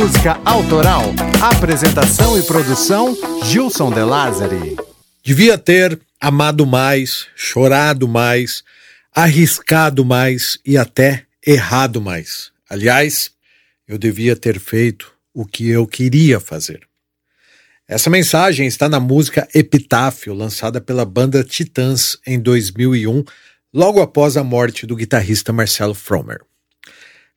música autoral. Apresentação e produção: Gilson De Lázari. Devia ter amado mais, chorado mais, arriscado mais e até errado mais. Aliás, eu devia ter feito o que eu queria fazer. Essa mensagem está na música Epitáfio, lançada pela banda Titãs em 2001, logo após a morte do guitarrista Marcelo Fromer.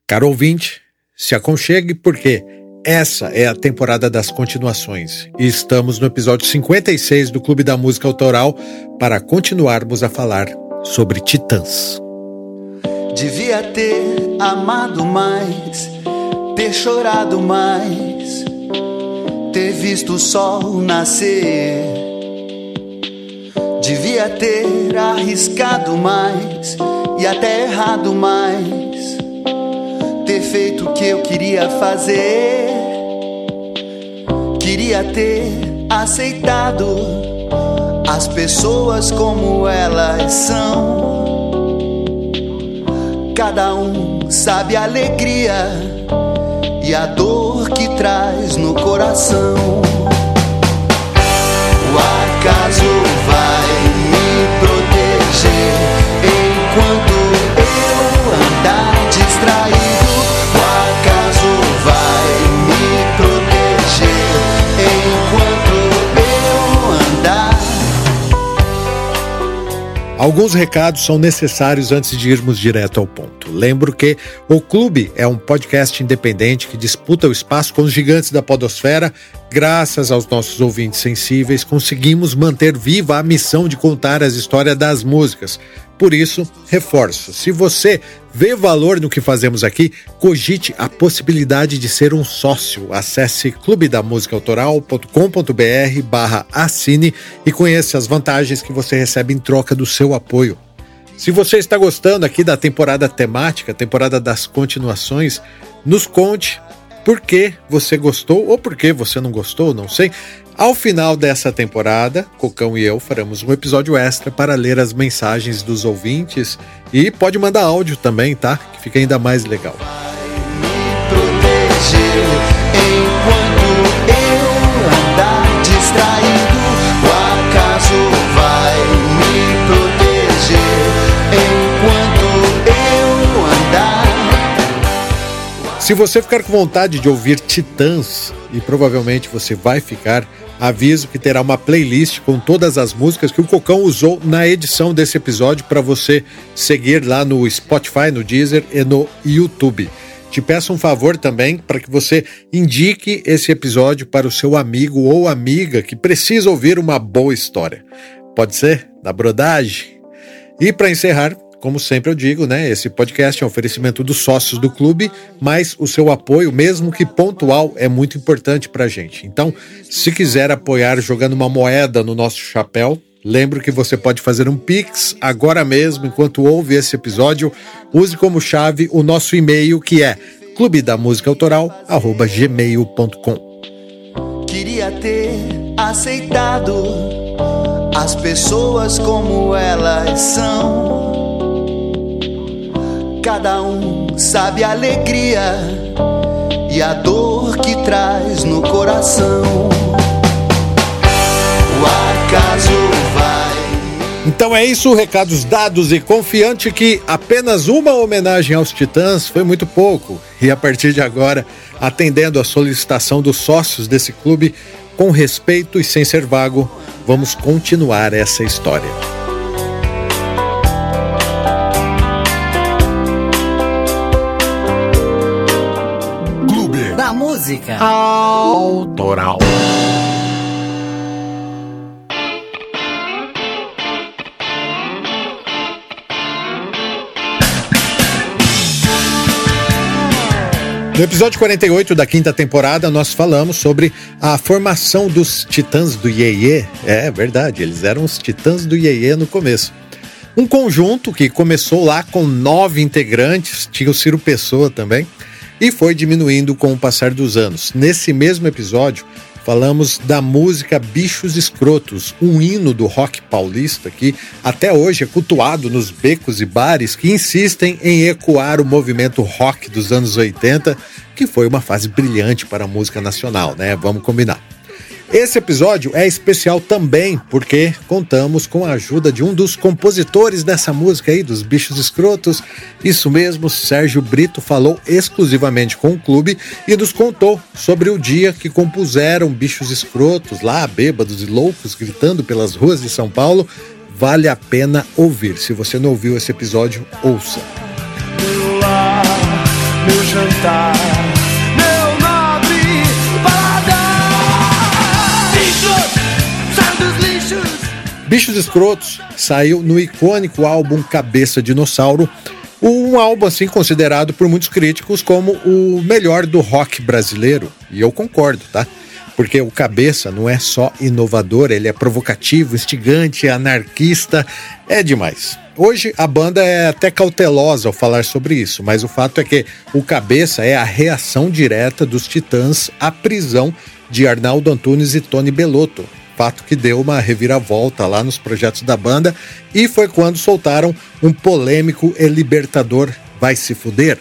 Caro ouvinte, se aconchegue porque essa é a temporada das continuações e estamos no episódio 56 do Clube da Música Autoral para continuarmos a falar sobre Titãs. Devia ter amado mais, ter chorado mais, ter visto o sol nascer. Devia ter arriscado mais e até errado mais feito o que eu queria fazer. Queria ter aceitado as pessoas como elas são. Cada um sabe a alegria e a dor que traz no coração. O acaso vai me proteger enquanto eu andar distraído. Alguns recados são necessários antes de irmos direto ao ponto. Lembro que o Clube é um podcast independente que disputa o espaço com os gigantes da podosfera. Graças aos nossos ouvintes sensíveis, conseguimos manter viva a missão de contar as histórias das músicas. Por isso, reforço: se você vê valor no que fazemos aqui, cogite a possibilidade de ser um sócio. Acesse clubedamusicaautoral.com.br barra assine e conheça as vantagens que você recebe em troca do seu apoio. Se você está gostando aqui da temporada temática, temporada das continuações, nos conte por que você gostou ou por que você não gostou, não sei. Ao final dessa temporada, Cocão e eu faremos um episódio extra para ler as mensagens dos ouvintes e pode mandar áudio também, tá? Que fica ainda mais legal. Se você ficar com vontade de ouvir Titãs, e provavelmente você vai ficar, Aviso que terá uma playlist com todas as músicas que o Cocão usou na edição desse episódio para você seguir lá no Spotify, no Deezer e no YouTube. Te peço um favor também para que você indique esse episódio para o seu amigo ou amiga que precisa ouvir uma boa história. Pode ser? Na brodagem? E para encerrar, como sempre eu digo, né? Esse podcast é um oferecimento dos sócios do clube, mas o seu apoio, mesmo que pontual, é muito importante para a gente. Então, se quiser apoiar jogando uma moeda no nosso chapéu, Lembro que você pode fazer um Pix agora mesmo, enquanto ouve esse episódio. Use como chave o nosso e-mail que é clubedamusicaautoral.gmail.com. Queria ter aceitado as pessoas como elas são Cada um sabe a alegria e a dor que traz no coração. O acaso vai. Então é isso, recados dados e confiante que apenas uma homenagem aos Titãs foi muito pouco. E a partir de agora, atendendo a solicitação dos sócios desse clube, com respeito e sem ser vago, vamos continuar essa história. Música autoral. No episódio 48 da quinta temporada, nós falamos sobre a formação dos Titãs do Iê É verdade, eles eram os Titãs do Iê no começo. Um conjunto que começou lá com nove integrantes, tinha o Ciro Pessoa também, e foi diminuindo com o passar dos anos. Nesse mesmo episódio, falamos da música Bichos Escrotos, um hino do rock paulista que até hoje é cultuado nos becos e bares que insistem em ecoar o movimento rock dos anos 80, que foi uma fase brilhante para a música nacional, né? Vamos combinar. Esse episódio é especial também porque contamos com a ajuda de um dos compositores dessa música aí, dos Bichos Escrotos. Isso mesmo, Sérgio Brito falou exclusivamente com o clube e nos contou sobre o dia que compuseram Bichos Escrotos, lá bêbados e loucos, gritando pelas ruas de São Paulo. Vale a pena ouvir. Se você não ouviu esse episódio, ouça. Meu lar, meu jantar Bichos Escrotos saiu no icônico álbum Cabeça Dinossauro, um álbum assim considerado por muitos críticos como o melhor do rock brasileiro, e eu concordo, tá? Porque o Cabeça não é só inovador, ele é provocativo, instigante, anarquista, é demais. Hoje a banda é até cautelosa ao falar sobre isso, mas o fato é que o Cabeça é a reação direta dos Titãs à prisão de Arnaldo Antunes e Tony Belotto, fato que deu uma reviravolta lá nos projetos da banda e foi quando soltaram um polêmico e libertador Vai Se Fuder.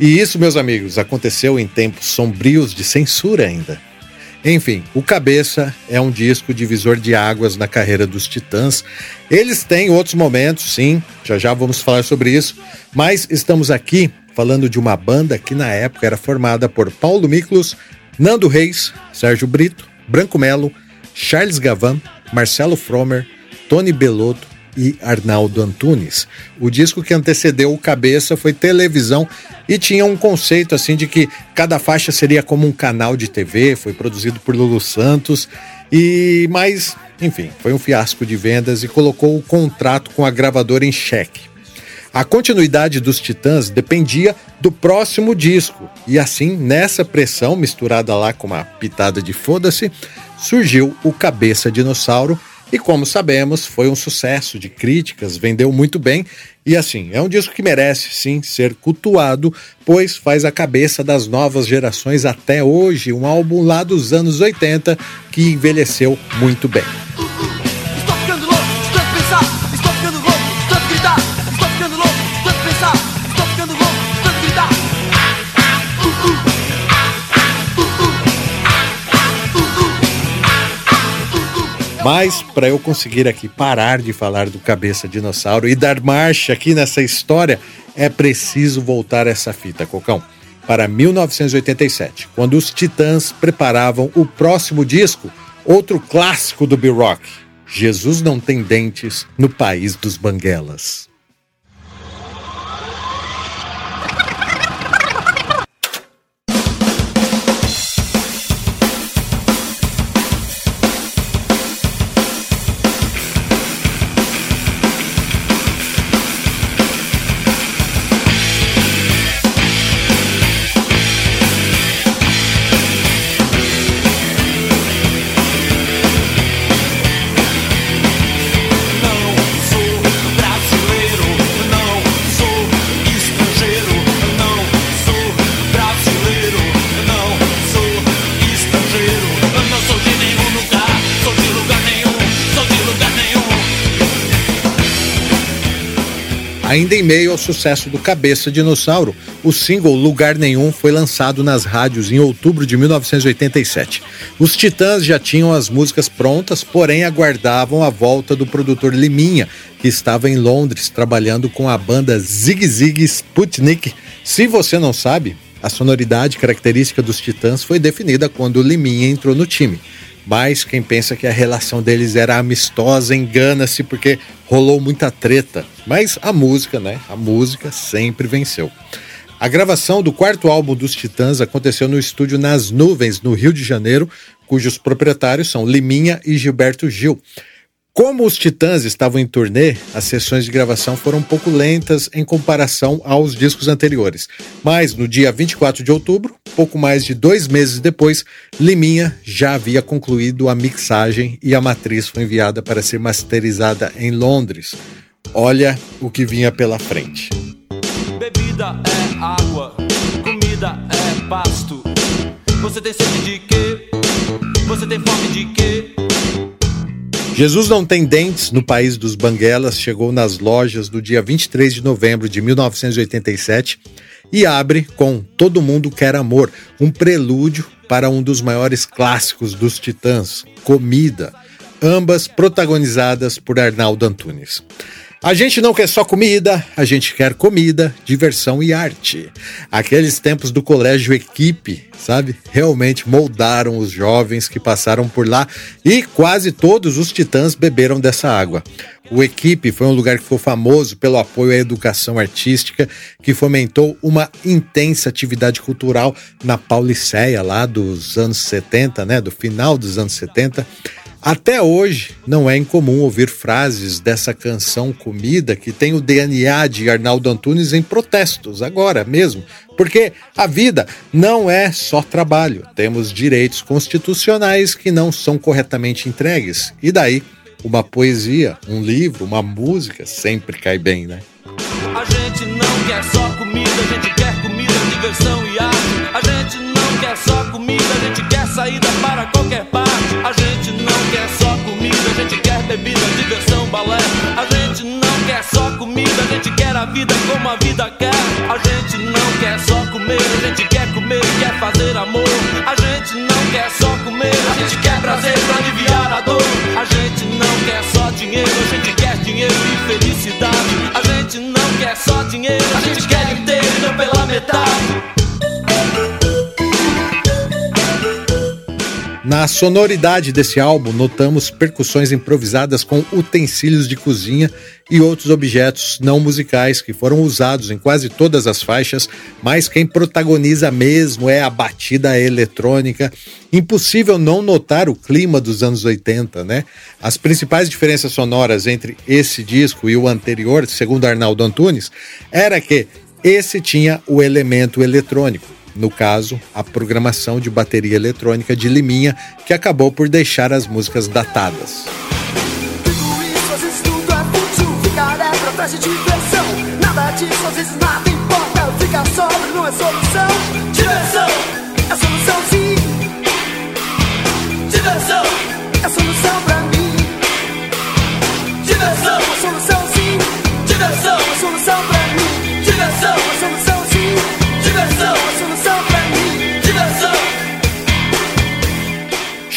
E isso, meus amigos, aconteceu em tempos sombrios de censura ainda. Enfim, o Cabeça é um disco divisor de águas na carreira dos Titãs. Eles têm outros momentos, sim, já já vamos falar sobre isso, mas estamos aqui falando de uma banda que na época era formada por Paulo Miklos, Nando Reis, Sérgio Brito, Branco Melo, Charles Gavan, Marcelo Fromer, Tony Belotto e Arnaldo Antunes. O disco que antecedeu o Cabeça foi televisão e tinha um conceito assim de que cada faixa seria como um canal de TV, foi produzido por Lulu Santos e mais, enfim, foi um fiasco de vendas e colocou o contrato com a gravadora em xeque. A continuidade dos Titãs dependia do próximo disco, e assim, nessa pressão misturada lá com uma pitada de foda-se, surgiu o Cabeça Dinossauro e, como sabemos, foi um sucesso de críticas, vendeu muito bem e, assim, é um disco que merece sim ser cultuado, pois faz a cabeça das novas gerações até hoje, um álbum lá dos anos 80 que envelheceu muito bem. Mas para eu conseguir aqui parar de falar do cabeça dinossauro e dar marcha aqui nessa história, é preciso voltar essa fita, Cocão, para 1987, quando os Titãs preparavam o próximo disco, outro clássico do B-Rock, Jesus não tem dentes no país dos banguelas. Ainda em meio ao sucesso do Cabeça Dinossauro, o single Lugar Nenhum foi lançado nas rádios em outubro de 1987. Os Titãs já tinham as músicas prontas, porém aguardavam a volta do produtor Liminha, que estava em Londres trabalhando com a banda Zig Zig Sputnik. Se você não sabe, a sonoridade característica dos Titãs foi definida quando Liminha entrou no time. Mas quem pensa que a relação deles era amistosa engana-se porque rolou muita treta. Mas a música, né? A música sempre venceu. A gravação do quarto álbum dos Titãs aconteceu no estúdio Nas Nuvens, no Rio de Janeiro, cujos proprietários são Liminha e Gilberto Gil. Como os Titãs estavam em turnê, as sessões de gravação foram um pouco lentas em comparação aos discos anteriores. Mas no dia 24 de outubro, pouco mais de dois meses depois, Liminha já havia concluído a mixagem e a matriz foi enviada para ser masterizada em Londres. Olha o que vinha pela frente. Bebida é água, comida é pasto. Você tem sede de quê? Você tem fome de quê? Jesus Não Tem Dentes, no país dos Banguelas, chegou nas lojas do dia 23 de novembro de 1987 e abre com Todo Mundo Quer Amor, um prelúdio para um dos maiores clássicos dos Titãs, Comida, ambas protagonizadas por Arnaldo Antunes. A gente não quer só comida, a gente quer comida, diversão e arte. Aqueles tempos do colégio equipe, sabe? Realmente moldaram os jovens que passaram por lá e quase todos os titãs beberam dessa água. O Equipe foi um lugar que ficou famoso pelo apoio à educação artística, que fomentou uma intensa atividade cultural na Pauliceia, lá dos anos 70, né, do final dos anos 70. Até hoje, não é incomum ouvir frases dessa canção Comida que tem o DNA de Arnaldo Antunes em protestos, agora mesmo. Porque a vida não é só trabalho, temos direitos constitucionais que não são corretamente entregues. E daí, uma poesia, um livro, uma música sempre cai bem, né? A gente não quer só comida, a gente quer comida, diversão e arte. A gente não quer só comida, a gente quer saída para qualquer parte. A gente não quer só comida, a gente quer bebida, diversão, balé. A gente não quer só comida, a gente quer a vida como a vida quer. A gente não quer só comer, a gente quer comer quer fazer amor. A gente não quer só comer, a gente quer prazer pra aliviar a dor. A gente não quer só dinheiro, a gente quer dinheiro e felicidade. A gente não quer só dinheiro, a gente quer inteiro pela metade. Na sonoridade desse álbum, notamos percussões improvisadas com utensílios de cozinha e outros objetos não musicais que foram usados em quase todas as faixas, mas quem protagoniza mesmo é a batida eletrônica. Impossível não notar o clima dos anos 80, né? As principais diferenças sonoras entre esse disco e o anterior, segundo Arnaldo Antunes, era que esse tinha o elemento eletrônico no caso, a programação de bateria eletrônica de Liminha, que acabou por deixar as músicas datadas. Tudo isso às vezes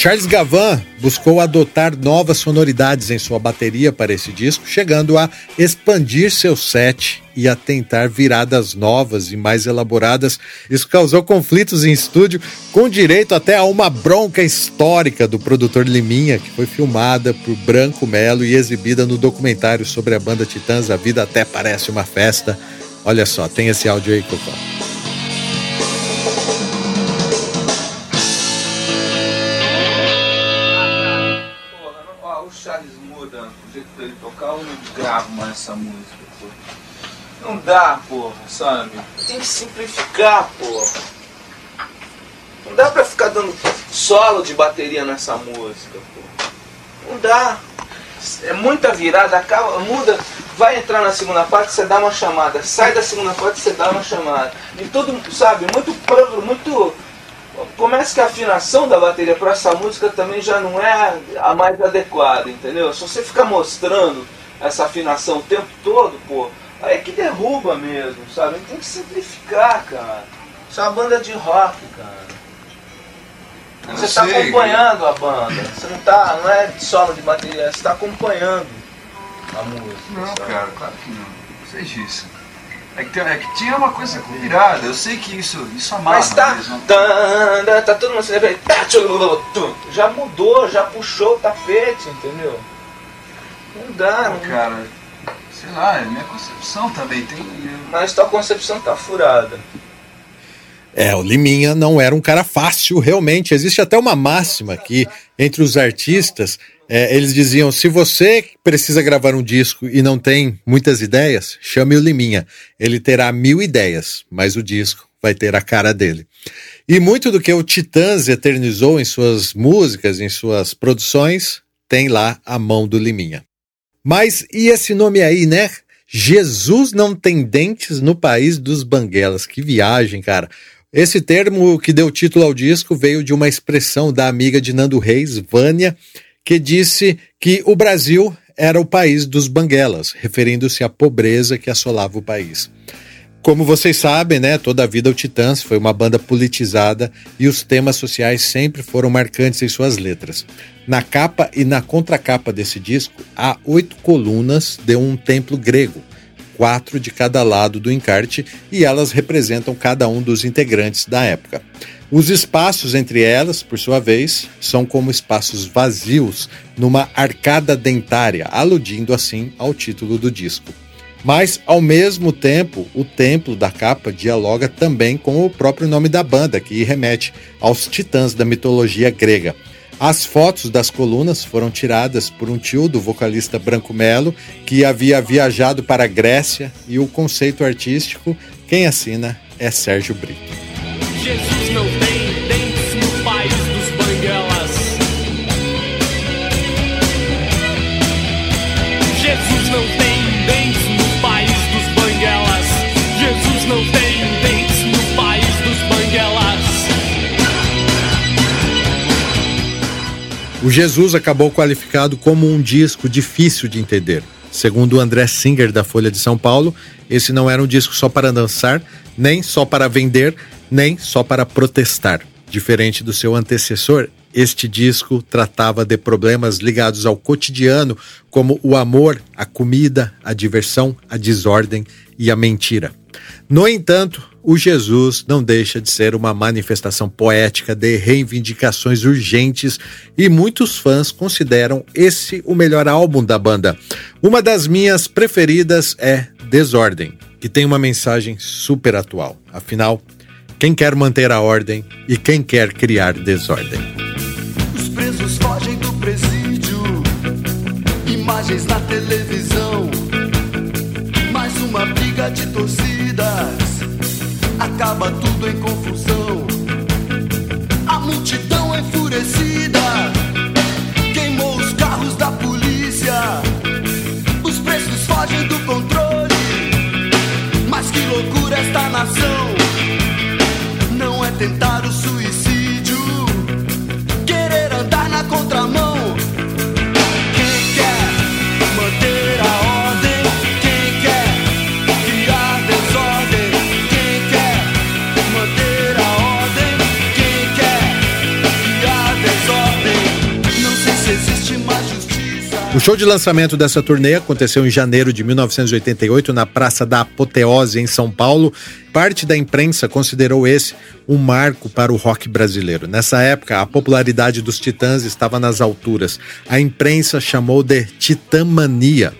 Charles Gavan buscou adotar novas sonoridades em sua bateria para esse disco, chegando a expandir seu set e a tentar viradas novas e mais elaboradas. Isso causou conflitos em estúdio, com direito até a uma bronca histórica do produtor Liminha, que foi filmada por Branco Melo e exibida no documentário sobre a banda Titãs A Vida Até Parece Uma Festa. Olha só, tem esse áudio aí, Cocó. Essa música, pô. Não dá, porra, sabe? Tem que simplificar, porra. Não dá pra ficar dando solo de bateria nessa música, pô. Não dá. É muita virada, acaba, muda, vai entrar na segunda parte, você dá uma chamada. Sai da segunda parte, você dá uma chamada. E tudo, sabe, muito muito Começa que a afinação da bateria para essa música também já não é a mais adequada, entendeu? Se você ficar mostrando essa afinação o tempo todo, pô, aí é que derruba mesmo, sabe? Tem que simplificar, cara. Isso é uma banda de rock, cara. Você está acompanhando a banda. Você não tá, não é solo de bateria, você está acompanhando a música. Não, sabe? cara, claro que não. Não sei disso. É que, tem- é que tinha uma coisa virada, eu sei que isso, isso amarra Mas tá, mesmo. tá, tá, todo mundo se lembra, tá, já mudou, já puxou o tapete, entendeu? Não dá, não, cara, sei lá, é minha concepção também. Tem, mas tua concepção tá furada. É, o Liminha não era um cara fácil, realmente. Existe até uma máxima que, entre os artistas, é, eles diziam: se você precisa gravar um disco e não tem muitas ideias, chame o Liminha. Ele terá mil ideias, mas o disco vai ter a cara dele. E muito do que o Titãs eternizou em suas músicas, em suas produções, tem lá a mão do Liminha. Mas e esse nome aí, né? Jesus não tem dentes no país dos banguelas. Que viagem, cara. Esse termo que deu título ao disco veio de uma expressão da amiga de Nando Reis, Vânia, que disse que o Brasil era o país dos banguelas, referindo-se à pobreza que assolava o país. Como vocês sabem, né, toda a vida o Titãs foi uma banda politizada e os temas sociais sempre foram marcantes em suas letras. Na capa e na contracapa desse disco há oito colunas de um templo grego, quatro de cada lado do encarte e elas representam cada um dos integrantes da época. Os espaços entre elas, por sua vez, são como espaços vazios numa arcada dentária, aludindo assim ao título do disco. Mas, ao mesmo tempo, o templo da capa dialoga também com o próprio nome da banda, que remete aos titãs da mitologia grega. As fotos das colunas foram tiradas por um tio do vocalista Branco Melo, que havia viajado para a Grécia, e o conceito artístico, quem assina é Sérgio Brito. O Jesus acabou qualificado como um disco difícil de entender. Segundo André Singer da Folha de São Paulo, esse não era um disco só para dançar, nem só para vender, nem só para protestar. Diferente do seu antecessor, este disco tratava de problemas ligados ao cotidiano, como o amor, a comida, a diversão, a desordem e a mentira. No entanto, o Jesus não deixa de ser uma manifestação poética de reivindicações urgentes e muitos fãs consideram esse o melhor álbum da banda. Uma das minhas preferidas é Desordem, que tem uma mensagem super atual. Afinal, quem quer manter a ordem e quem quer criar desordem. Os presos fogem do presídio, imagens na televisão. Mais uma briga de torcidas, acaba tudo em confusão. Show de lançamento dessa turnê aconteceu em janeiro de 1988 na Praça da Apoteose, em São Paulo. Parte da imprensa considerou esse um marco para o rock brasileiro. Nessa época, a popularidade dos Titãs estava nas alturas. A imprensa chamou de Titãmania.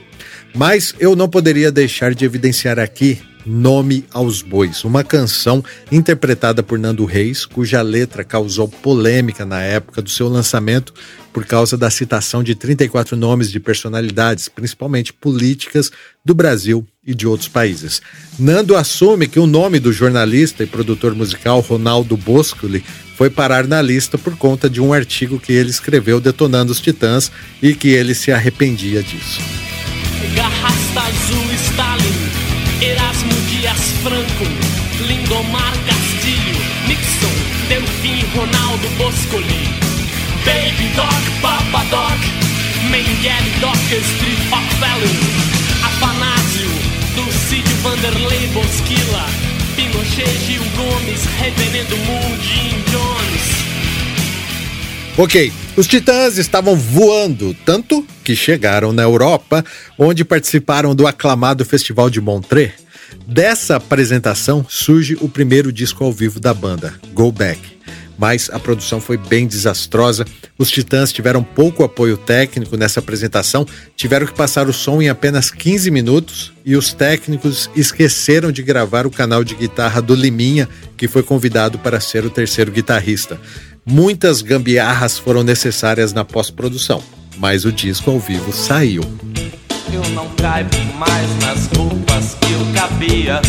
Mas eu não poderia deixar de evidenciar aqui Nome aos Bois, uma canção interpretada por Nando Reis, cuja letra causou polêmica na época do seu lançamento por causa da citação de 34 nomes de personalidades, principalmente políticas, do Brasil e de outros países. Nando assume que o nome do jornalista e produtor musical Ronaldo Boscoli foi parar na lista por conta de um artigo que ele escreveu detonando os Titãs e que ele se arrependia disso. Lindomar Castilho, Nixon, Delfim Ronaldo Boscoli, Baby Doc, Papa Doc, Mengele Doc, Street of Valley, Afanásio, Dulcídio Vanderlei Bosquila, Pinochet, Gil Gomes, Reverendo Jim Jones. Ok, os Titãs estavam voando, tanto que chegaram na Europa, onde participaram do aclamado Festival de Montreux. Dessa apresentação surge o primeiro disco ao vivo da banda, Go Back. Mas a produção foi bem desastrosa. Os Titãs tiveram pouco apoio técnico nessa apresentação, tiveram que passar o som em apenas 15 minutos e os técnicos esqueceram de gravar o canal de guitarra do Liminha, que foi convidado para ser o terceiro guitarrista. Muitas gambiarras foram necessárias na pós-produção, mas o disco ao vivo saiu. Eu não caibo mais nas roupas que eu cabia.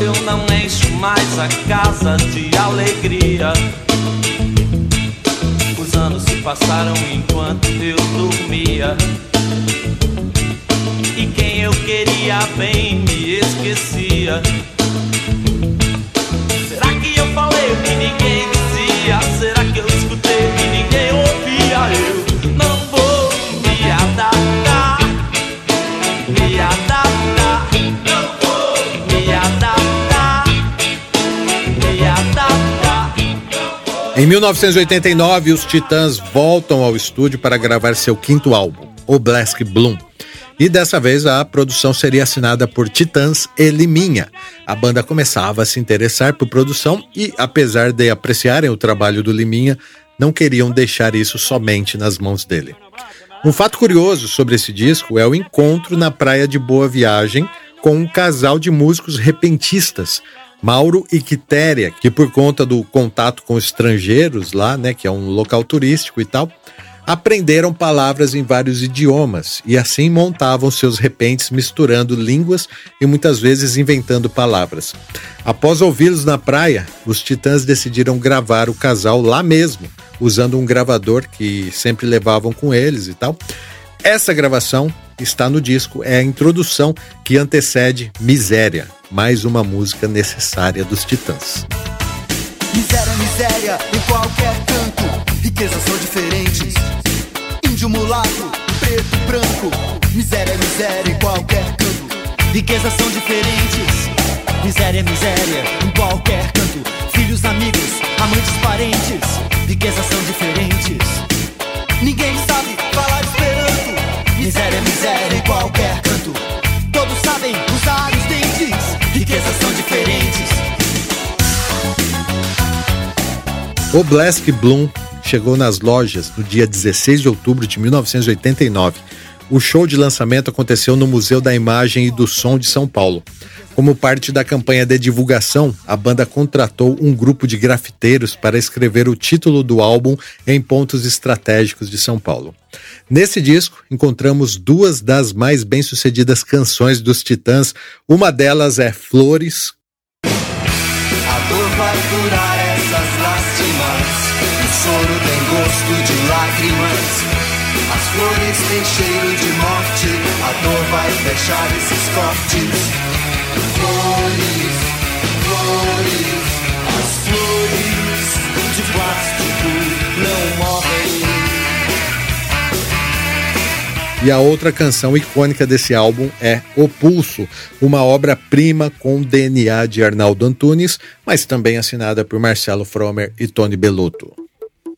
Eu não encho mais a casa de alegria. Os anos se passaram enquanto eu dormia. E quem eu queria bem me esquecia. e ninguém dizia? Será que eu escutei e ninguém ouvia? Eu Em 1989, os Titãs voltam ao estúdio para gravar seu quinto álbum, O Black Bloom. E dessa vez a produção seria assinada por Titãs e Liminha. A banda começava a se interessar por produção e, apesar de apreciarem o trabalho do Liminha, não queriam deixar isso somente nas mãos dele. Um fato curioso sobre esse disco é o encontro na praia de Boa Viagem com um casal de músicos repentistas, Mauro e Quitéria, que por conta do contato com estrangeiros lá, né, que é um local turístico e tal, aprenderam palavras em vários idiomas e assim montavam seus repentes misturando línguas e muitas vezes inventando palavras. Após ouvi-los na praia, os Titãs decidiram gravar o casal lá mesmo, usando um gravador que sempre levavam com eles e tal. Essa gravação está no disco, é a introdução que antecede Miséria, mais uma música necessária dos Titãs. Miséria, miséria, em qualquer canto. Riquezas são diferentes. Índio, mulato, preto, branco. Miséria, miséria, em qualquer canto. Riquezas são diferentes. Miséria, miséria, em qualquer canto. Filhos, amigos, amantes, parentes. Riquezas são diferentes. Ninguém sabe falar esperanto. Miséria, miséria, em qualquer canto. Todos sabem usar os dentes. Riquezas são diferentes. O Black Bloom chegou nas lojas no dia 16 de outubro de 1989. O show de lançamento aconteceu no Museu da Imagem e do Som de São Paulo. Como parte da campanha de divulgação, a banda contratou um grupo de grafiteiros para escrever o título do álbum em pontos estratégicos de São Paulo. Nesse disco, encontramos duas das mais bem-sucedidas canções dos Titãs. Uma delas é Flores, A dor vai curar essas lástimas. O tem gosto de lágrimas. As flores têm cheiro de morte. A dor vai fechar esses cortes. Flores, flores, as flores de plástico não morrem. E a outra canção icônica desse álbum é O Pulso, uma obra-prima com DNA de Arnaldo Antunes, mas também assinada por Marcelo Fromer e Tony Bellotto.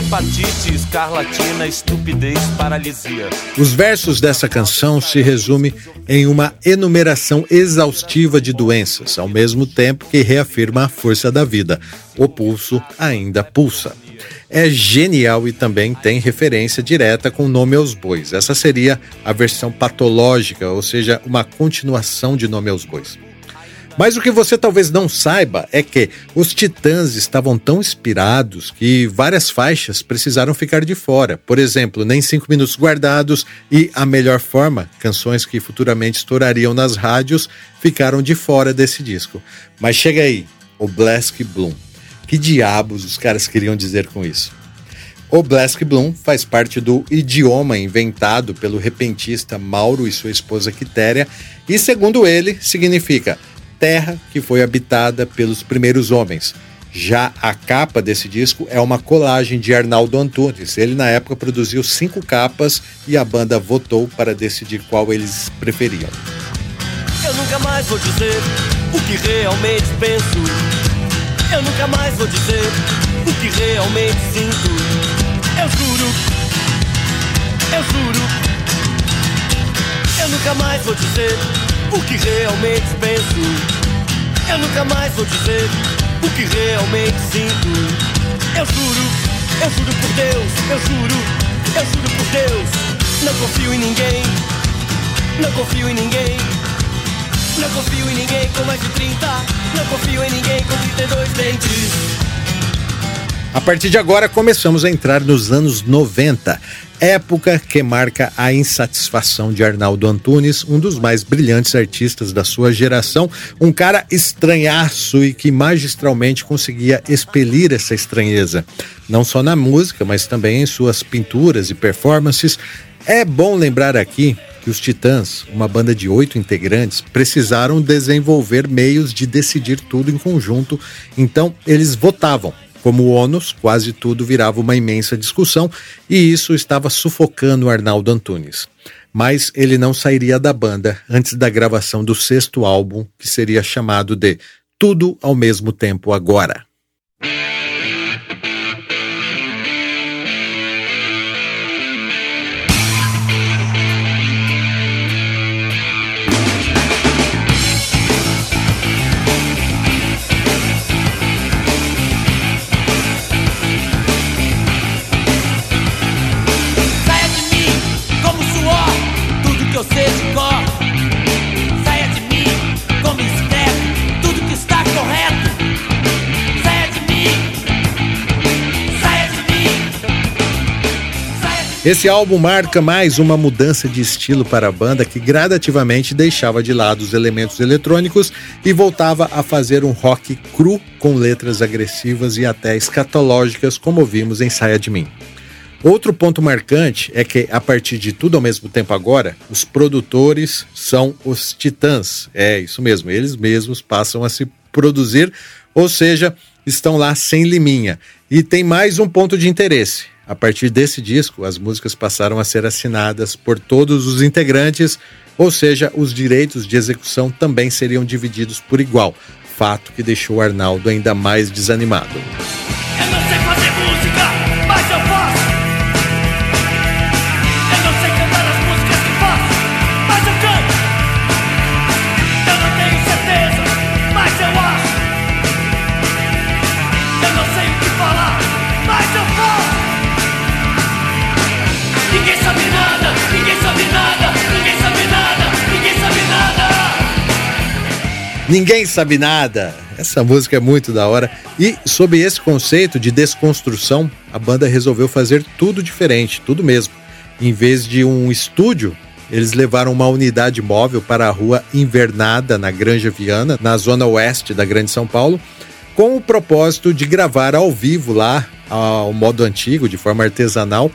Hepatite, escarlatina, estupidez, paralisia. Os versos dessa canção se resumem em uma enumeração exaustiva de doenças, ao mesmo tempo que reafirma a força da vida. O pulso ainda pulsa. É genial e também tem referência direta com nome aos bois. Essa seria a versão patológica, ou seja, uma continuação de nome aos bois. Mas o que você talvez não saiba é que os Titãs estavam tão inspirados que várias faixas precisaram ficar de fora. Por exemplo, Nem Cinco Minutos Guardados e A Melhor Forma, canções que futuramente estourariam nas rádios, ficaram de fora desse disco. Mas chega aí, o Black Bloom. Que diabos os caras queriam dizer com isso? O Black Bloom faz parte do idioma inventado pelo repentista Mauro e sua esposa Quitéria e, segundo ele, significa terra que foi habitada pelos primeiros homens. Já a capa desse disco é uma colagem de Arnaldo Antunes. Ele, na época, produziu cinco capas e a banda votou para decidir qual eles preferiam. Eu nunca mais vou dizer o que realmente penso. Eu nunca mais vou dizer o que realmente sinto. Eu juro, eu juro. Eu nunca mais vou dizer o que realmente penso. Eu nunca mais vou dizer o que realmente sinto. Eu juro, eu juro por Deus, eu juro, eu juro por Deus. Não confio em ninguém, não confio em ninguém. Não confio em ninguém com mais de 30 Não confio em ninguém com 32 dentes. A partir de agora, começamos a entrar nos anos 90, época que marca a insatisfação de Arnaldo Antunes, um dos mais brilhantes artistas da sua geração, um cara estranhaço e que magistralmente conseguia expelir essa estranheza, não só na música, mas também em suas pinturas e performances. É bom lembrar aqui que os Titãs, uma banda de oito integrantes, precisaram desenvolver meios de decidir tudo em conjunto, então eles votavam. Como ônus, quase tudo virava uma imensa discussão e isso estava sufocando Arnaldo Antunes. Mas ele não sairia da banda antes da gravação do sexto álbum, que seria chamado de Tudo ao Mesmo Tempo Agora. Esse álbum marca mais uma mudança de estilo para a banda que gradativamente deixava de lado os elementos eletrônicos e voltava a fazer um rock cru com letras agressivas e até escatológicas, como vimos em Saia de Mim. Outro ponto marcante é que, a partir de tudo ao mesmo tempo agora, os produtores são os titãs. É isso mesmo, eles mesmos passam a se produzir, ou seja, estão lá sem liminha. E tem mais um ponto de interesse. A partir desse disco, as músicas passaram a ser assinadas por todos os integrantes, ou seja, os direitos de execução também seriam divididos por igual, fato que deixou Arnaldo ainda mais desanimado. Eu não sei fazer música, Ninguém sabe nada. Essa música é muito da hora. E sob esse conceito de desconstrução, a banda resolveu fazer tudo diferente, tudo mesmo. Em vez de um estúdio, eles levaram uma unidade móvel para a rua Invernada, na Granja Viana, na zona oeste da Grande São Paulo, com o propósito de gravar ao vivo lá, ao modo antigo, de forma artesanal.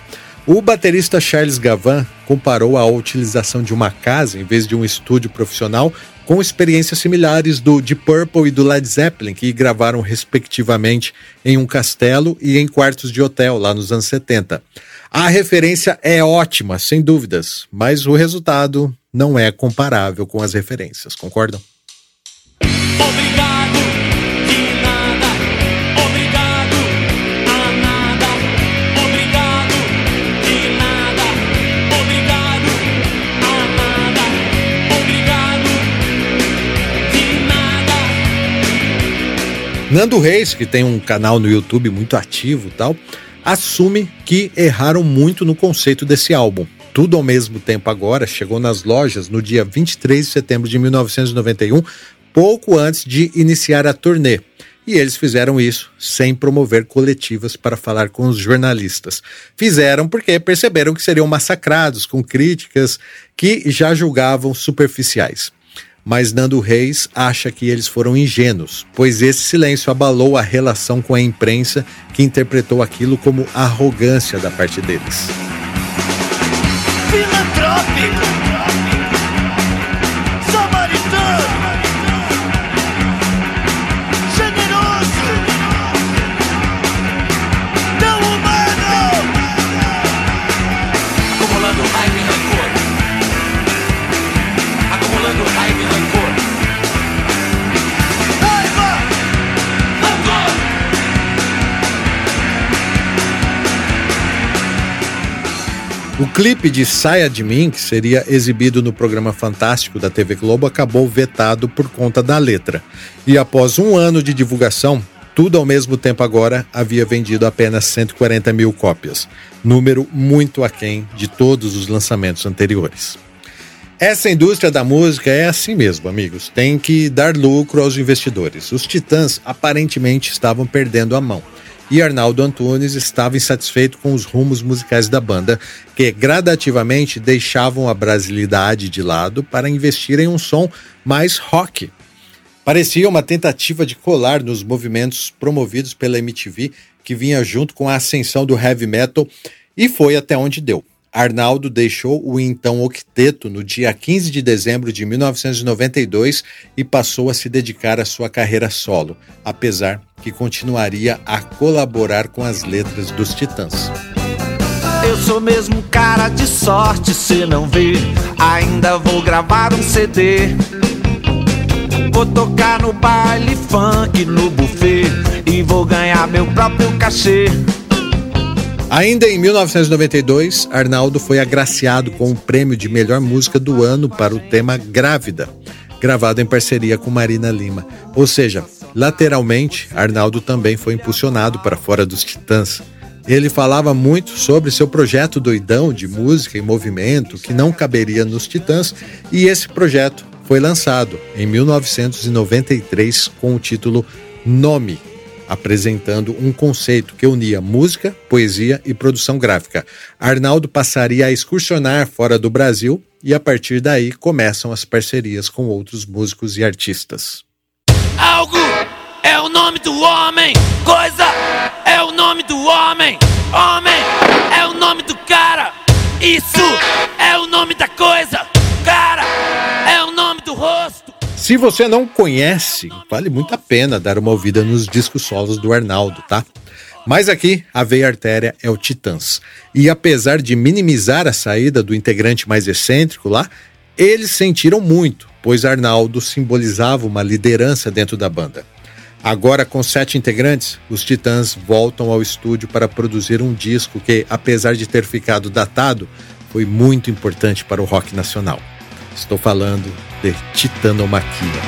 O baterista Charles Gavan comparou a utilização de uma casa em vez de um estúdio profissional com experiências similares do Deep Purple e do Led Zeppelin, que gravaram respectivamente em um castelo e em quartos de hotel lá nos anos 70. A referência é ótima, sem dúvidas, mas o resultado não é comparável com as referências, concordam? Obrigado Nando Reis, que tem um canal no YouTube muito ativo tal, assume que erraram muito no conceito desse álbum. Tudo ao mesmo tempo agora chegou nas lojas no dia 23 de setembro de 1991, pouco antes de iniciar a turnê. E eles fizeram isso sem promover coletivas para falar com os jornalistas. Fizeram porque perceberam que seriam massacrados com críticas que já julgavam superficiais mas Nando Reis acha que eles foram ingênuos, pois esse silêncio abalou a relação com a imprensa, que interpretou aquilo como arrogância da parte deles. Filantrópico, O clipe de Saia de Mim, que seria exibido no programa Fantástico da TV Globo, acabou vetado por conta da letra. E após um ano de divulgação, tudo ao mesmo tempo agora havia vendido apenas 140 mil cópias, número muito aquém de todos os lançamentos anteriores. Essa indústria da música é assim mesmo, amigos. Tem que dar lucro aos investidores. Os Titãs aparentemente estavam perdendo a mão. E Arnaldo Antunes estava insatisfeito com os rumos musicais da banda, que gradativamente deixavam a brasilidade de lado para investir em um som mais rock. Parecia uma tentativa de colar nos movimentos promovidos pela MTV, que vinha junto com a ascensão do heavy metal, e foi até onde deu. Arnaldo deixou o então octeto no dia 15 de dezembro de 1992 e passou a se dedicar à sua carreira solo, apesar que continuaria a colaborar com as letras dos Titãs. Eu sou mesmo cara de sorte, se não vê, ainda vou gravar um CD. Vou tocar no baile funk, no buffet e vou ganhar meu próprio cachê. Ainda em 1992, Arnaldo foi agraciado com o prêmio de melhor música do ano para o tema Grávida, gravado em parceria com Marina Lima. Ou seja, lateralmente, Arnaldo também foi impulsionado para fora dos Titãs. Ele falava muito sobre seu projeto doidão de música e movimento que não caberia nos Titãs, e esse projeto foi lançado em 1993 com o título Nome, apresentando um conceito que unia música, poesia e produção gráfica. Arnaldo passaria a excursionar fora do Brasil e a partir daí começam as parcerias com outros músicos e artistas. Algo é o nome do homem, coisa é o nome do homem, homem é o nome do cara, isso é o nome da coisa, cara é o nome do rosto. Se você não conhece, vale muito a pena dar uma ouvida nos discos solos do Arnaldo, tá? Mas aqui, a veia artéria é o Titãs. E apesar de minimizar a saída do integrante mais excêntrico lá, eles sentiram muito, pois Arnaldo simbolizava uma liderança dentro da banda. Agora, com sete integrantes, os Titãs voltam ao estúdio para produzir um disco que, apesar de ter ficado datado, foi muito importante para o rock nacional. Estou falando de titanomaquia.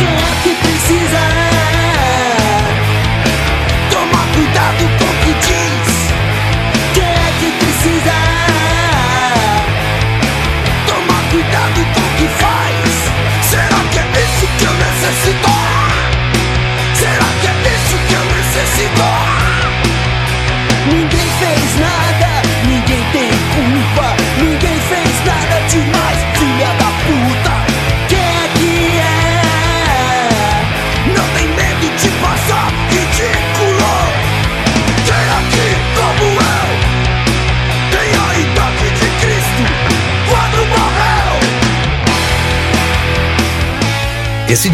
É precisa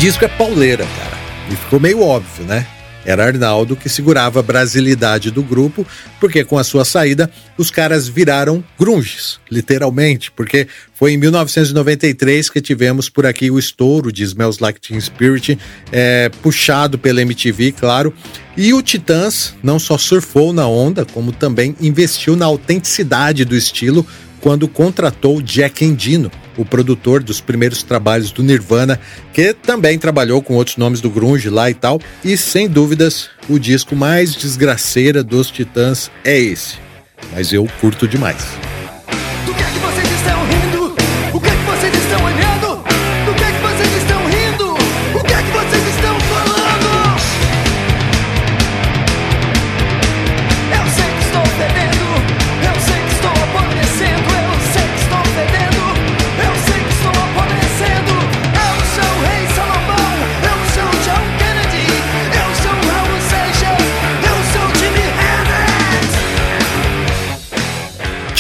disco é pauleira, cara. E ficou meio óbvio, né? Era Arnaldo que segurava a brasilidade do grupo, porque com a sua saída, os caras viraram grunges, literalmente, porque foi em 1993 que tivemos por aqui o estouro de Smells Like Teen Spirit, é, puxado pela MTV, claro, e o Titãs não só surfou na onda, como também investiu na autenticidade do estilo quando contratou Jack Endino, o produtor dos primeiros trabalhos do Nirvana, que também trabalhou com outros nomes do grunge lá e tal, e sem dúvidas, o disco mais desgraceira dos Titãs é esse. Mas eu curto demais.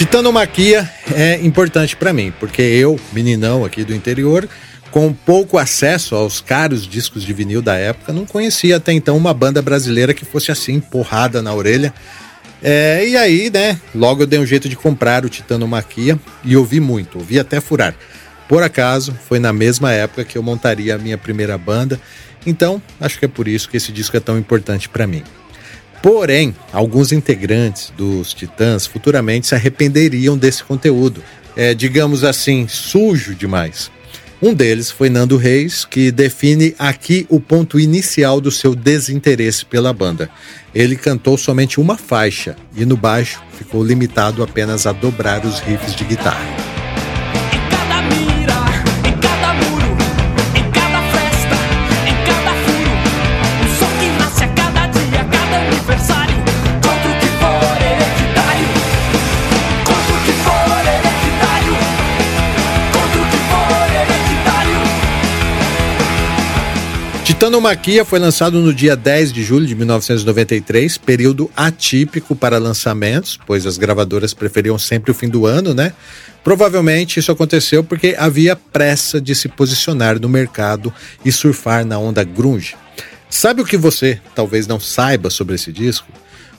Titanomaquia é importante para mim, porque eu, meninão aqui do interior, com pouco acesso aos caros discos de vinil da época, não conhecia até então uma banda brasileira que fosse assim, porrada na orelha. É, e aí, né, logo eu dei um jeito de comprar o Titanomaquia e ouvi muito, ouvi até furar. Por acaso, foi na mesma época que eu montaria a minha primeira banda, então acho que é por isso que esse disco é tão importante para mim. Porém, alguns integrantes dos Titãs futuramente se arrependeriam desse conteúdo, é, digamos assim, sujo demais. Um deles foi Nando Reis, que define aqui o ponto inicial do seu desinteresse pela banda. Ele cantou somente uma faixa e no baixo ficou limitado apenas a dobrar os riffs de guitarra. Titanomaquia foi lançado no dia 10 de julho de 1993, período atípico para lançamentos, pois as gravadoras preferiam sempre o fim do ano, né? Provavelmente isso aconteceu porque havia pressa de se posicionar no mercado e surfar na onda grunge. Sabe o que você talvez não saiba sobre esse disco?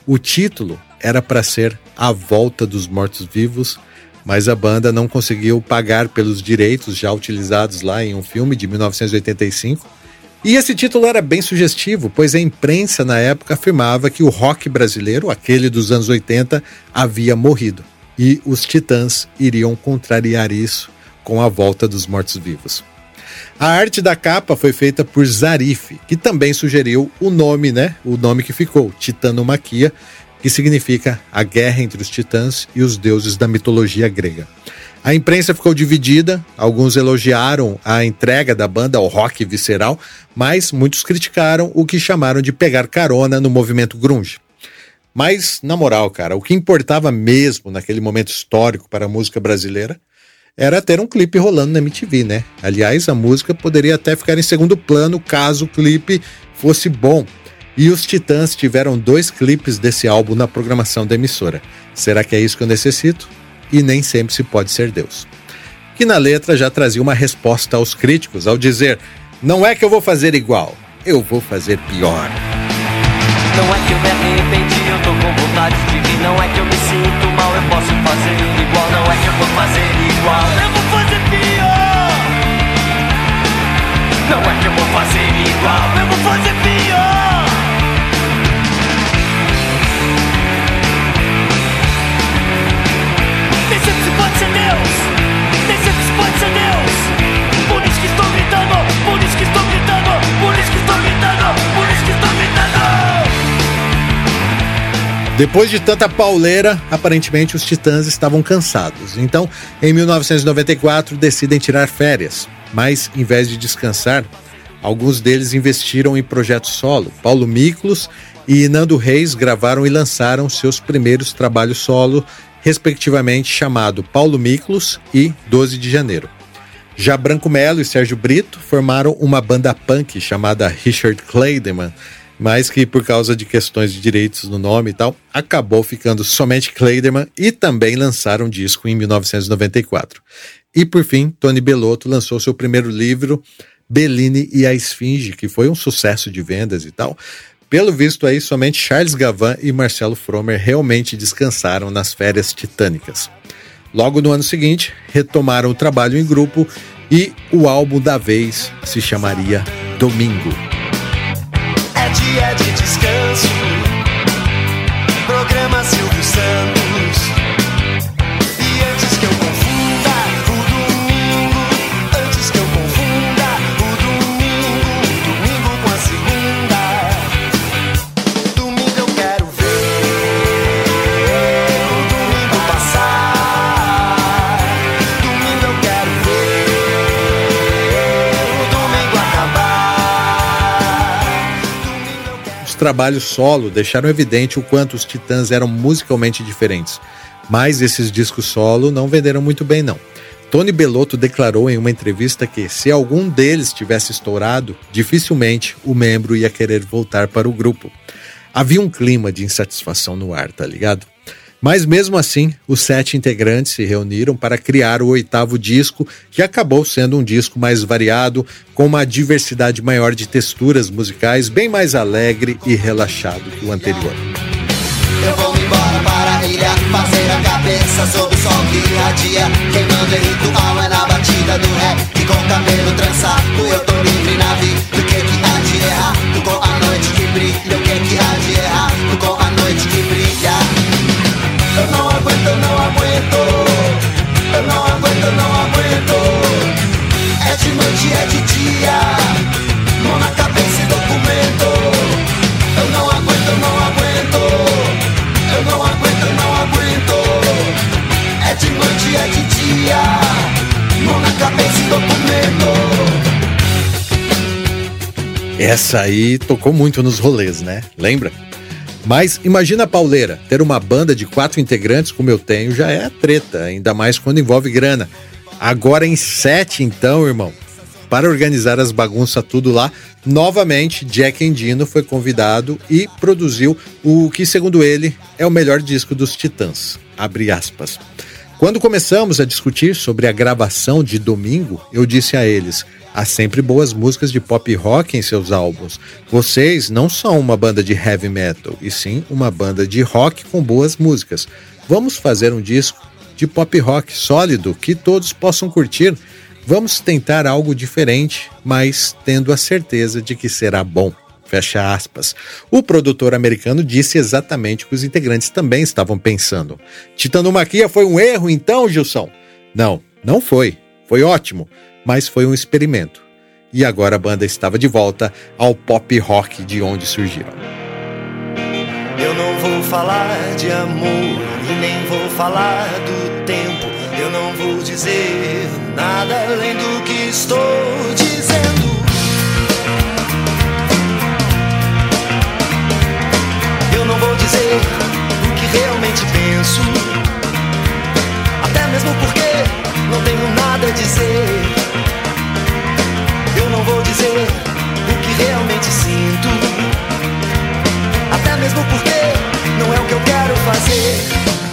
O título era para ser A Volta dos Mortos-Vivos, mas a banda não conseguiu pagar pelos direitos já utilizados lá em um filme de 1985 e esse título era bem sugestivo, pois a imprensa na época afirmava que o rock brasileiro, aquele dos anos 80, havia morrido. E os Titãs iriam contrariar isso com a volta dos mortos-vivos. A arte da capa foi feita por Zarif, que também sugeriu o nome, né? O nome que ficou, Titanomaquia, que significa a guerra entre os titãs e os deuses da mitologia grega. A imprensa ficou dividida, alguns elogiaram a entrega da banda ao rock visceral, mas muitos criticaram o que chamaram de pegar carona no movimento grunge. Mas, na moral, cara, o que importava mesmo naquele momento histórico para a música brasileira era ter um clipe rolando na MTV, né? Aliás, a música poderia até ficar em segundo plano caso o clipe fosse bom. E os Titãs tiveram dois clipes desse álbum na programação da emissora. Será que é isso que eu necessito? E nem sempre se pode ser Deus. Que na letra já trazia uma resposta aos críticos ao dizer: Não é que eu vou fazer igual, eu vou fazer pior. Não é que eu me arrependi, eu tô com vontade de rir. Não é que eu me sinto mal, eu posso fazer igual. Não é que eu vou fazer igual, eu vou fazer pior. Não é que eu vou fazer igual, eu vou fazer pior. Depois de tanta pauleira, aparentemente os Titãs estavam cansados. Então, em 1994, decidem tirar férias. Mas, em vez de descansar, alguns deles investiram em projetos solo. Paulo Miklos e Nando Reis gravaram e lançaram seus primeiros trabalhos solo, respectivamente chamado Paulo Miklos e 12 de Janeiro. Já Branco Melo e Sérgio Brito formaram uma banda punk chamada Richard Clayderman, mas que por causa de questões de direitos no nome e tal, acabou ficando somente Clayderman e também lançaram um disco em 1994. E por fim, Tony Bellotto lançou seu primeiro livro, Bellini e a Esfinge, que foi um sucesso de vendas e tal. Pelo visto aí, somente Charles Gavan e Marcelo Fromer realmente descansaram nas férias titânicas. Logo no ano seguinte, retomaram o trabalho em grupo e o álbum da vez se chamaria Domingo. Dia de descanso. Programa Silvio Santos. Trabalhos solo deixaram evidente o quanto os Titãs eram musicalmente diferentes, mas esses discos solo não venderam muito bem não. Tony Bellotto declarou em uma entrevista que, se algum deles tivesse estourado, dificilmente o membro ia querer voltar para o grupo. Havia um clima de insatisfação no ar, tá ligado? Mas mesmo assim, os sete integrantes se reuniram para criar o oitavo disco, que acabou sendo um disco mais variado, com uma diversidade maior de texturas musicais, bem mais alegre e relaxado que o anterior. Eu vou embora para a ilha Fazer a cabeça sob o sol que irradia Queimando em ritual é na batida do ré E com o cabelo trançado eu tô livre na vida. Do que que há de errar? Com a noite que brilha O que que há de errar aguento Eu não aguento, eu não aguento É de noite, é de dia Mão na cabeça e documento Eu não aguento, eu não aguento eu não aguento, eu não aguento. É de noite, é de dia. Mão na cabeça e documento. Essa aí tocou muito nos rolês, né? Lembra? Mas imagina a pauleira, ter uma banda de quatro integrantes como eu tenho já é treta, ainda mais quando envolve grana. Agora em sete, então, irmão. para organizar as bagunças tudo lá, novamente Jack Endino foi convidado e produziu o que, segundo ele, é o melhor disco dos Titãs. Abre aspas. Quando começamos a discutir sobre a gravação de domingo, eu disse a eles: há sempre boas músicas de pop rock em seus álbuns. Vocês não são uma banda de heavy metal, e sim uma banda de rock com boas músicas. Vamos fazer um disco de pop rock sólido que todos possam curtir. Vamos tentar algo diferente, mas tendo a certeza de que será bom. Fecha aspas. O produtor americano disse exatamente o que os integrantes também estavam pensando. Titanomaquia foi um erro, então, Gilson? Não, não foi. Foi ótimo, mas foi um experimento. E agora a banda estava de volta ao pop rock de onde surgiram. Eu não vou falar de amor e nem vou falar do tempo. Eu não vou dizer nada além do que estou dizendo. Dizer o que realmente penso. Até mesmo porque não tenho nada a dizer. Eu não vou dizer o que realmente sinto. Até mesmo porque não é o que eu quero fazer.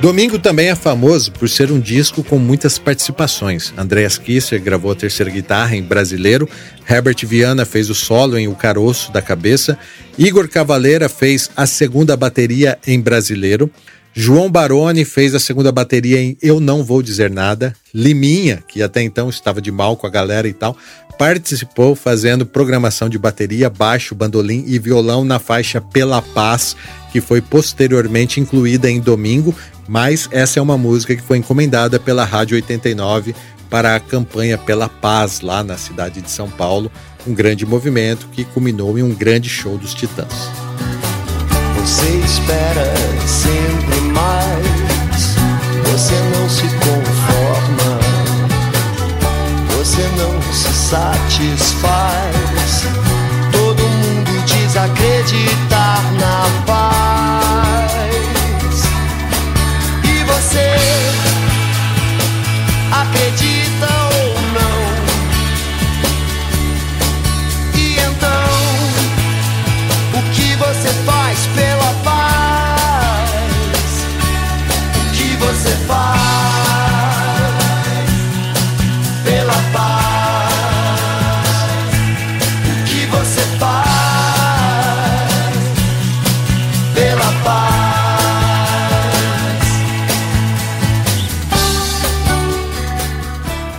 Domingo também é famoso por ser um disco com muitas participações. Andreas Kisser gravou a terceira guitarra em Brasileiro, Herbert Viana fez o solo em O Caroço da Cabeça, Igor Cavaleira fez a segunda bateria em Brasileiro, João Baroni fez a segunda bateria em Eu Não Vou Dizer Nada, Liminha, que até então estava de mal com a galera e tal, participou fazendo programação de bateria, baixo, bandolim e violão na faixa Pela Paz, que foi posteriormente incluída em Domingo mas essa é uma música que foi encomendada pela Rádio 89 para a campanha pela paz lá na cidade de São Paulo, um grande movimento que culminou em um grande show dos Titãs. Você espera sempre mais, você não se conforma, você não se satisfied.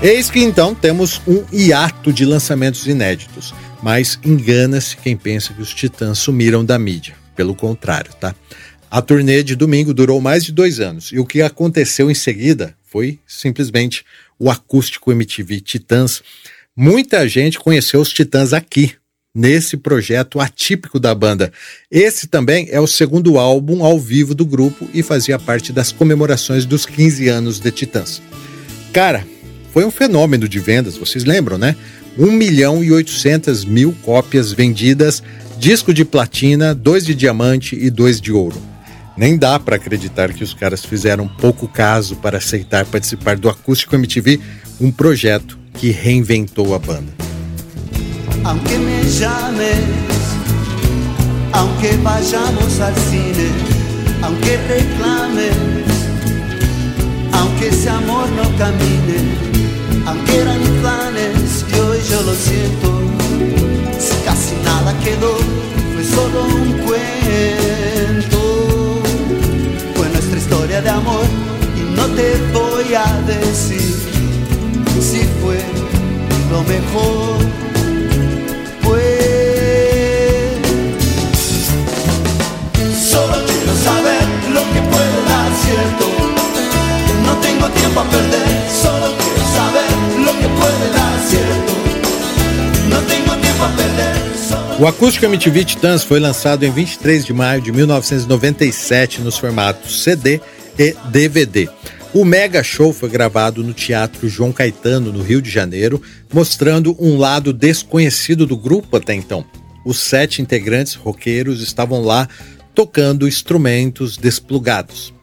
Eis que então temos um hiato de lançamentos inéditos, mas engana-se quem pensa que os Titãs sumiram da mídia. Pelo contrário, tá? A turnê de domingo durou mais de dois anos e o que aconteceu em seguida foi simplesmente o acústico MTV Titãs. Muita gente conheceu os Titãs aqui, nesse projeto atípico da banda. Esse também é o segundo álbum ao vivo do grupo e fazia parte das comemorações dos 15 anos de Titãs. Cara, foi um fenômeno de vendas, vocês lembram, né? 1 milhão e 800 mil cópias vendidas, disco de platina, dois de diamante e dois de ouro. Nem dá para acreditar que os caras fizeram pouco caso para aceitar participar do Acústico MTV, um projeto que reinventou a banda. Aunque me llames, aunque vayamos al cine, aunque reclames, aunque ese amor no camine, aunque eran planes y hoy yo lo siento, si casi nada quedó, fue solo un cuento, fue nuestra historia de amor y no te voy a decir si fue lo mejor. Pues solo O Acústico MTV Titãs foi lançado em 23 de maio de 1997 nos formatos CD e DVD. O Mega Show foi gravado no Teatro João Caetano, no Rio de Janeiro, mostrando um lado desconhecido do grupo até então. Os sete integrantes roqueiros estavam lá tocando instrumentos desplugados.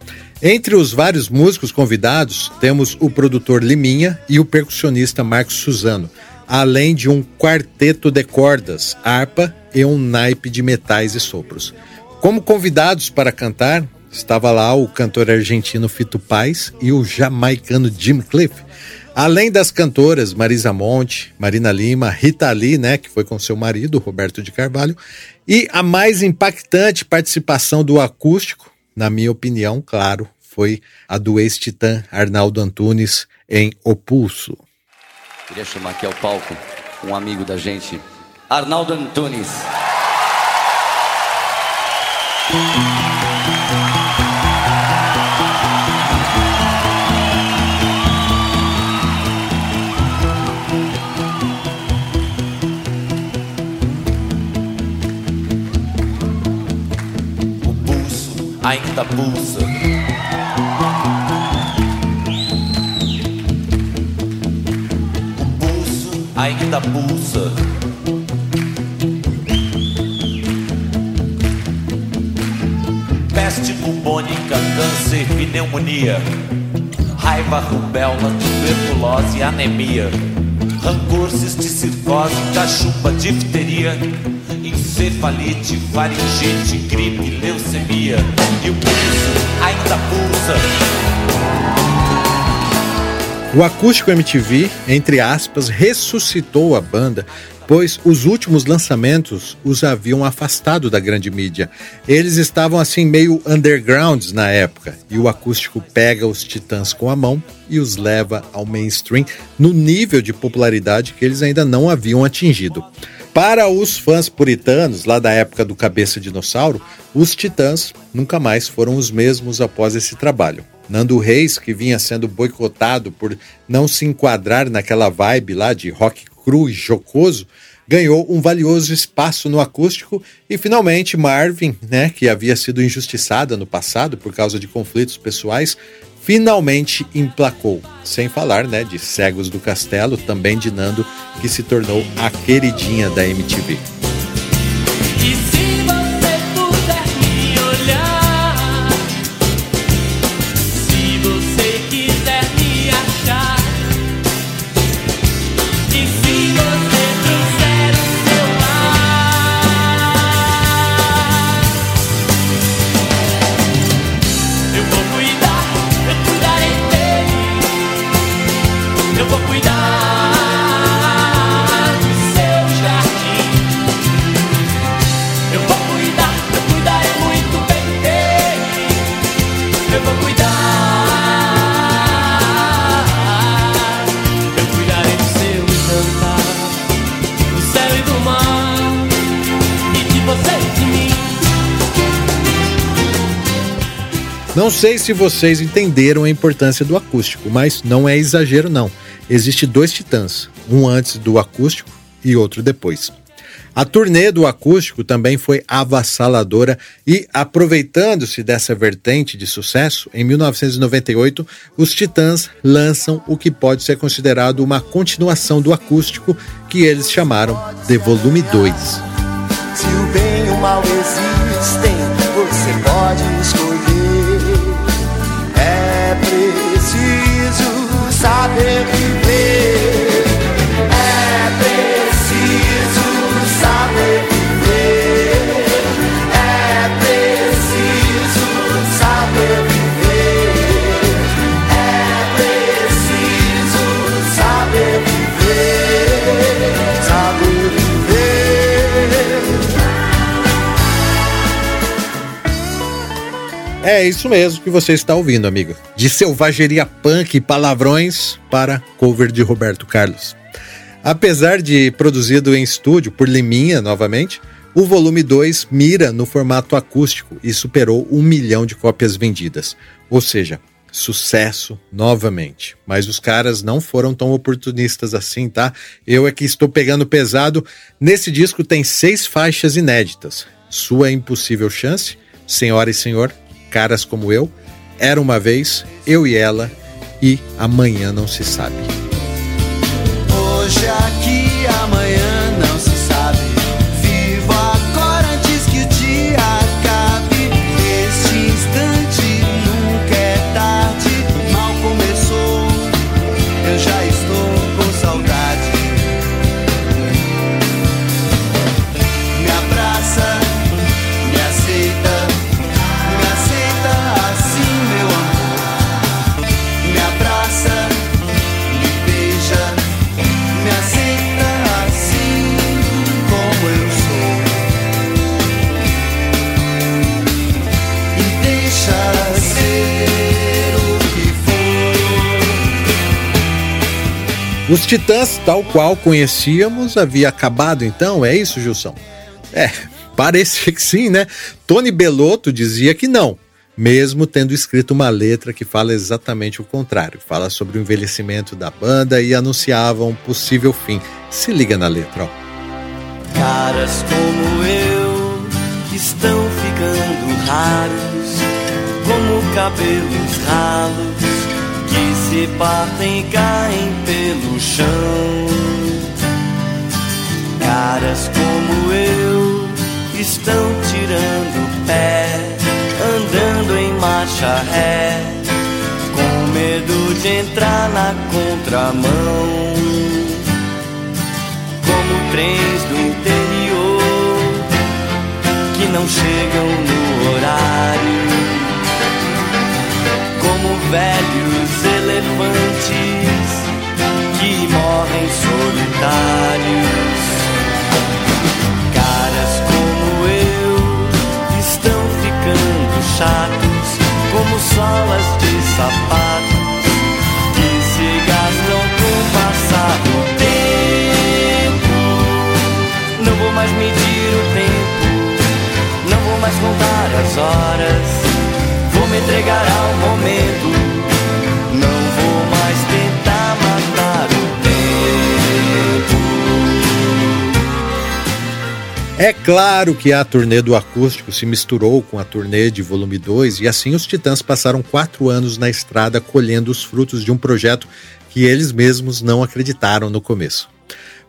Entre os vários músicos convidados, temos o produtor Liminha e o percussionista Marcos Suzano, além de um quarteto de cordas, harpa e um naipe de metais e sopros. Como convidados para cantar, estava lá o cantor argentino Fito Paz e o jamaicano Jim Cliff. Além das cantoras Marisa Monte, Marina Lima, Rita Lee, né, que foi com seu marido, Roberto de Carvalho, e a mais impactante participação do acústico, na minha opinião, claro, foi a do ex-titã Arnaldo Antunes em O Pulso. Queria chamar aqui ao palco um amigo da gente, Arnaldo Antunes. O pulso ainda pulsa. Ainda pulsa. Peste bubônica, câncer, pneumonia, raiva, rubéola, tuberculose, anemia, rancor, cisticircose, cachumba, difteria, encefalite, faringite, gripe, leucemia e o pulso ainda pulsa. O acústico MTV, entre aspas, ressuscitou a banda, pois os últimos lançamentos os haviam afastado da grande mídia. Eles estavam assim meio undergrounds na época, e o acústico pega os titãs com a mão e os leva ao mainstream no nível de popularidade que eles ainda não haviam atingido. Para os fãs puritanos, lá da época do Cabeça Dinossauro, os Titãs nunca mais foram os mesmos após esse trabalho. Nando Reis, que vinha sendo boicotado por não se enquadrar naquela vibe lá de rock cru e jocoso, ganhou um valioso espaço no acústico e finalmente Marvin, né, que havia sido injustiçada no passado por causa de conflitos pessoais, finalmente emplacou. Sem falar, né, de Cegos do Castelo, também de Nando, que se tornou a queridinha da MTV. Não sei se vocês entenderam a importância do acústico, mas não é exagero não. Existe dois titãs, um antes do acústico e outro depois. A turnê do acústico também foi avassaladora e, aproveitando-se dessa vertente de sucesso, em 1998, os Titãs lançam o que pode ser considerado uma continuação do acústico, que eles chamaram de Volume 2. Se o bem e o mal existem, você pode escolher. Preciso É isso mesmo que você está ouvindo, amigo. De selvageria punk e palavrões para cover de Roberto Carlos. Apesar de produzido em estúdio por Liminha novamente, o volume 2 mira no formato acústico e superou um milhão de cópias vendidas. Ou seja, sucesso novamente. Mas os caras não foram tão oportunistas assim, tá? Eu é que estou pegando pesado. Nesse disco tem seis faixas inéditas: Sua Impossível Chance, Senhora e Senhor, Caras Como Eu, Era Uma Vez, Eu e Ela e Amanhã Não Se Sabe. Hoje Os Titãs, tal qual conhecíamos, havia acabado então, é isso, Gilson? É, parecia que sim, né? Tony Belotto dizia que não, mesmo tendo escrito uma letra que fala exatamente o contrário. Fala sobre o envelhecimento da banda e anunciava um possível fim. Se liga na letra, ó. Caras como eu que estão ficando raros, como cabelos ralos se partem e caem pelo chão. Caras como eu estão tirando o pé, andando em marcha ré, com medo de entrar na contramão. Como trens do interior que não chegam no horário como velhos elefantes que morrem solitários. Caras como eu estão ficando chatos, como solas de sapatos que se gastam com o passar do tempo. Não vou mais medir o tempo, não vou mais contar as horas. Vou me entregar ao momento. É claro que a turnê do acústico se misturou com a turnê de volume 2 e assim os Titãs passaram quatro anos na estrada colhendo os frutos de um projeto que eles mesmos não acreditaram no começo.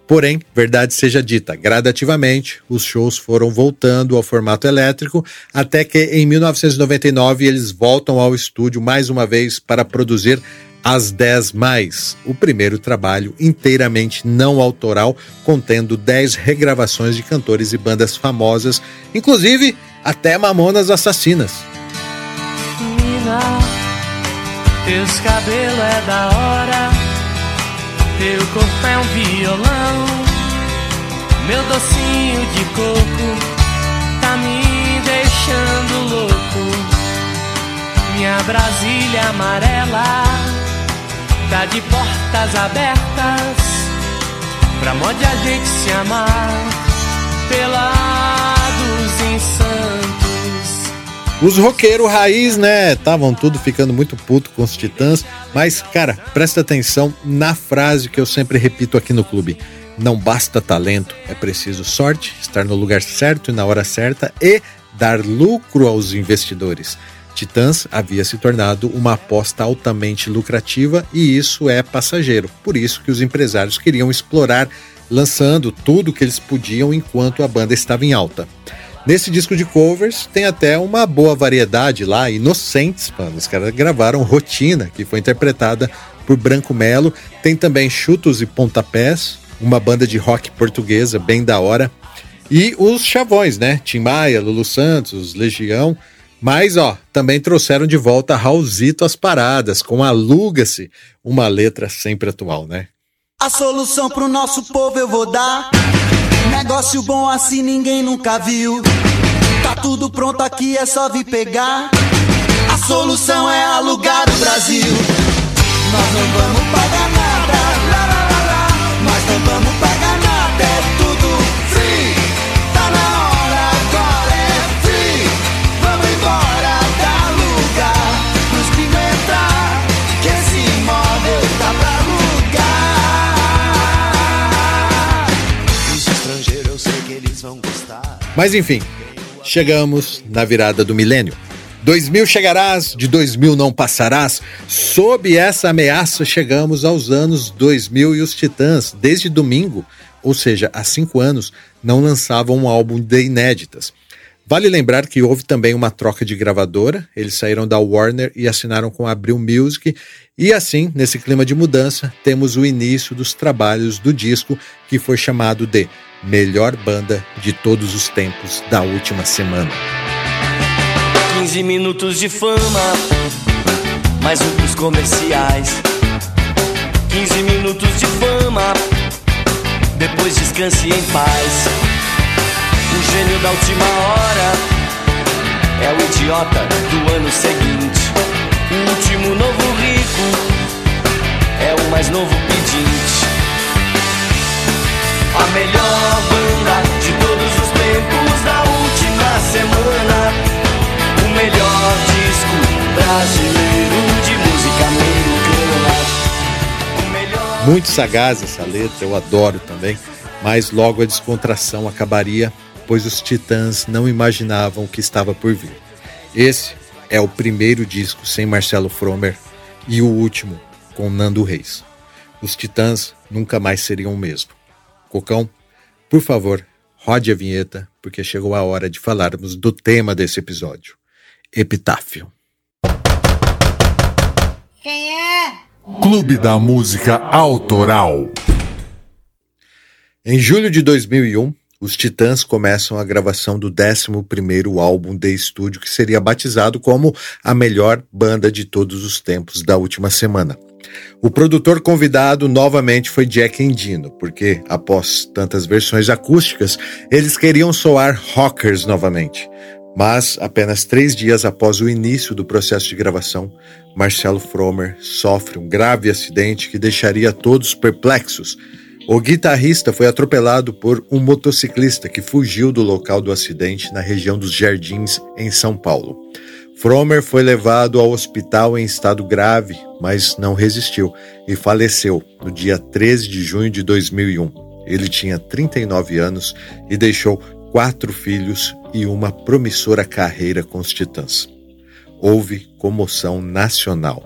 Porém, verdade seja dita, gradativamente os shows foram voltando ao formato elétrico, até que em 1999 eles voltam ao estúdio mais uma vez para produzir As 10 Mais, o primeiro trabalho inteiramente não autoral, contendo 10 regravações de cantores e bandas famosas, inclusive até Mamonas Assassinas. Menina, teus cabelos é da hora. Teu corpo é um violão, meu docinho de coco tá me deixando louco. Minha Brasília amarela tá de portas abertas pra modo de a gente se amar pelados em Santos. Os roqueiros raiz, né, estavam tudo ficando muito puto com os Titãs, mas, cara, presta atenção na frase que eu sempre repito aqui no clube. Não basta talento, é preciso sorte, estar no lugar certo e na hora certa e dar lucro aos investidores. Titãs havia se tornado uma aposta altamente lucrativa e isso é passageiro. Por isso que os empresários queriam explorar, lançando tudo que eles podiam enquanto a banda estava em alta. Nesse disco de covers tem até uma boa variedade lá, Inocentes, mano. Os caras gravaram Rotina, que foi interpretada por Branco Melo. Tem também Chutos e Pontapés, uma banda de rock portuguesa bem da hora. E os chavões, né? Tim Maia, Lulu Santos, Legião. Mas, ó, também trouxeram de volta Raulzito às paradas, com Aluga-se, uma letra sempre atual, né? A solução pro nosso povo eu vou dar. Negócio bom assim ninguém nunca viu. Tá tudo pronto aqui, é só vir pegar. A solução é alugar o Brasil. Nós não vamos pagar Mas enfim, chegamos na virada do milênio. 2000 chegarás, de 2000 não passarás. Sob essa ameaça, chegamos aos anos 2000 e os Titãs, desde domingo, ou seja, há cinco anos, não lançavam um álbum de inéditas. Vale lembrar que houve também uma troca de gravadora, eles saíram da Warner e assinaram com a Abril Music, e assim, nesse clima de mudança, temos o início dos trabalhos do disco que foi chamado de Melhor Banda de Todos os Tempos da Última Semana. 15 minutos de fama, mais um pros comerciais. 15 minutos de fama, depois descanse em paz. O gênio da última hora é o idiota do ano seguinte. O último novo rico é o mais novo pedinte. A melhor banda de todos os tempos da última semana. O melhor disco brasileiro de música americana. Muito sagaz essa letra, eu adoro também, mas logo a descontração acabaria, pois os Titãs não imaginavam o que estava por vir. Esse é o primeiro disco sem Marcelo Fromer e o último com Nando Reis. Os Titãs nunca mais seriam o mesmo. Cocão, por favor, rode a vinheta, porque chegou a hora de falarmos do tema desse episódio: Epitáfio. Quem é? Clube da Música Autoral. Em julho de 2001, os Titãs começam a gravação do 11º álbum de estúdio que seria batizado como a melhor banda de todos os tempos da última semana. O produtor convidado novamente foi Jack Endino, porque após tantas versões acústicas, eles queriam soar rockers novamente. Mas apenas três dias após o início do processo de gravação, Marcelo Fromer sofre um grave acidente que deixaria todos perplexos. O guitarrista foi atropelado por um motociclista que fugiu do local do acidente na região dos Jardins, em São Paulo. Fromer foi levado ao hospital em estado grave, mas não resistiu e faleceu no dia 13 de junho de 2001. Ele tinha 39 anos e deixou quatro filhos e uma promissora carreira com os Titãs. Houve comoção nacional.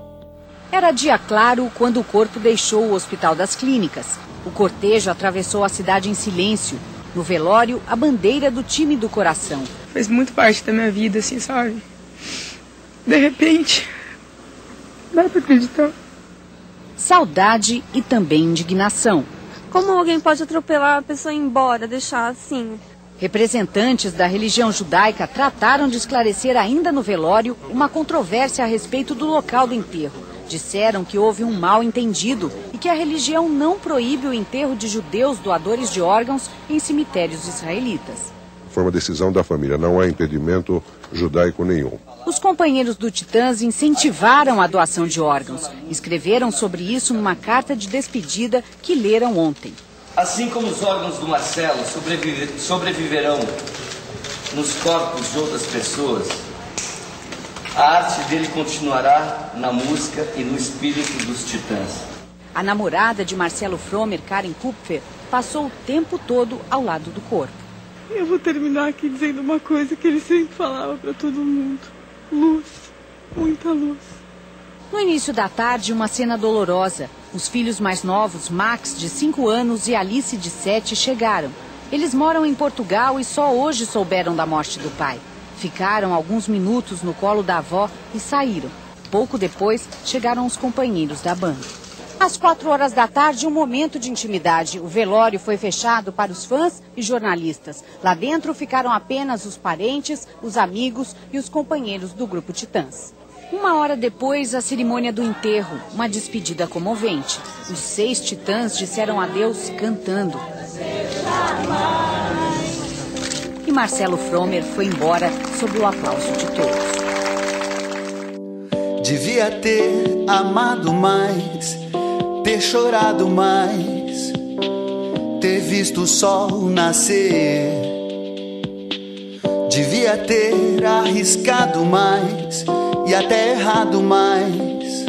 Era dia claro quando o corpo deixou o Hospital das Clínicas. O cortejo atravessou a cidade em silêncio. No velório, a bandeira do time do coração. Fez muito parte da minha vida, assim, sabe? De repente, dá pra acreditar. Saudade e também indignação. Como alguém pode atropelar a pessoa e ir embora, deixar assim? Representantes da religião judaica trataram de esclarecer ainda no velório uma controvérsia a respeito do local do enterro. Disseram que houve um mal entendido e que a religião não proíbe o enterro de judeus doadores de órgãos em cemitérios israelitas. Foi uma decisão da família, não há impedimento judaico nenhum. Os companheiros do Titãs incentivaram a doação de órgãos. Escreveram sobre isso numa carta de despedida que leram ontem. Assim como os órgãos do Marcelo sobrevive- sobreviverão nos corpos de outras pessoas, a arte dele continuará na música e no espírito dos Titãs. A namorada de Marcelo Fromer, Karen Kupfer, passou o tempo todo ao lado do corpo. Eu vou terminar aqui dizendo uma coisa que ele sempre falava pra todo mundo: luz, muita luz. No início da tarde, uma cena dolorosa. Os filhos mais novos, Max, de 5 anos, e Alice, de 7, chegaram. Eles moram em Portugal e só hoje souberam da morte do pai. Ficaram alguns minutos no colo da avó e saíram. Pouco depois, chegaram os companheiros da banda. Às quatro horas da tarde, um momento de intimidade. O velório foi fechado para os fãs e jornalistas. Lá dentro ficaram apenas os parentes, os amigos e os companheiros do grupo Titãs. Uma hora depois, a cerimônia do enterro, uma despedida comovente. Os seis titãs disseram adeus cantando. E Marcelo Fromer foi embora sob o aplauso de todos. Devia ter amado mais, ter chorado mais, ter visto o sol nascer. Devia ter arriscado mais e até errado mais,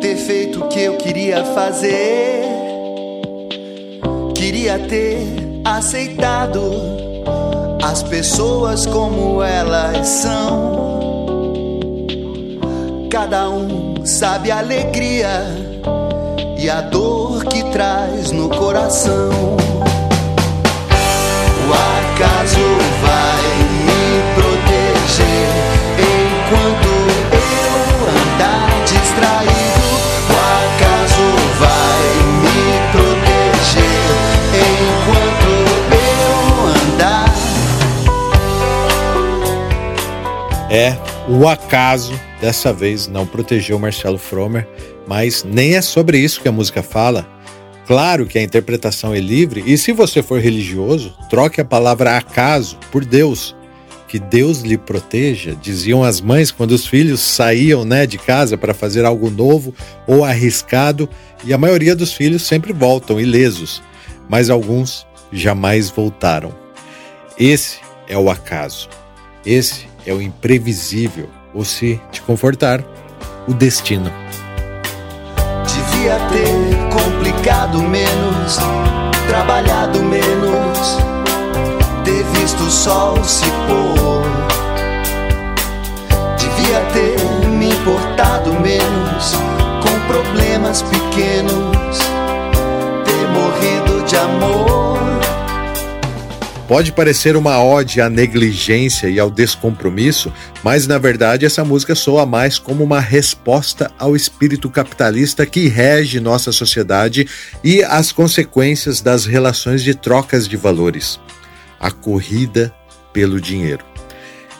ter feito o que eu queria fazer. Queria ter aceitado as pessoas como elas são. Cada um sabe a alegria e a dor que traz no coração. O acaso vai me proteger enquanto eu andar distraído. O acaso vai me proteger enquanto eu andar. É, o acaso dessa vez não protegeu Marcelo Fromer, mas nem é sobre isso que a música fala. Claro que a interpretação é livre e se você for religioso, troque a palavra acaso por Deus. Que Deus lhe proteja, diziam as mães quando os filhos saíam né, de casa para fazer algo novo ou arriscado, e a maioria dos filhos sempre voltam ilesos. mas alguns jamais voltaram. Esse é o acaso. Esse é o imprevisível, ou se te confortar, o destino. Devia ter complicado menos, trabalhado menos, ter visto o sol se pôr. Devia ter me importado menos com problemas pequenos, ter morrido de amor. Pode parecer uma ode à negligência e ao descompromisso, mas na verdade essa música soa mais como uma resposta ao espírito capitalista que rege nossa sociedade e às consequências das relações de trocas de valores. A corrida pelo dinheiro.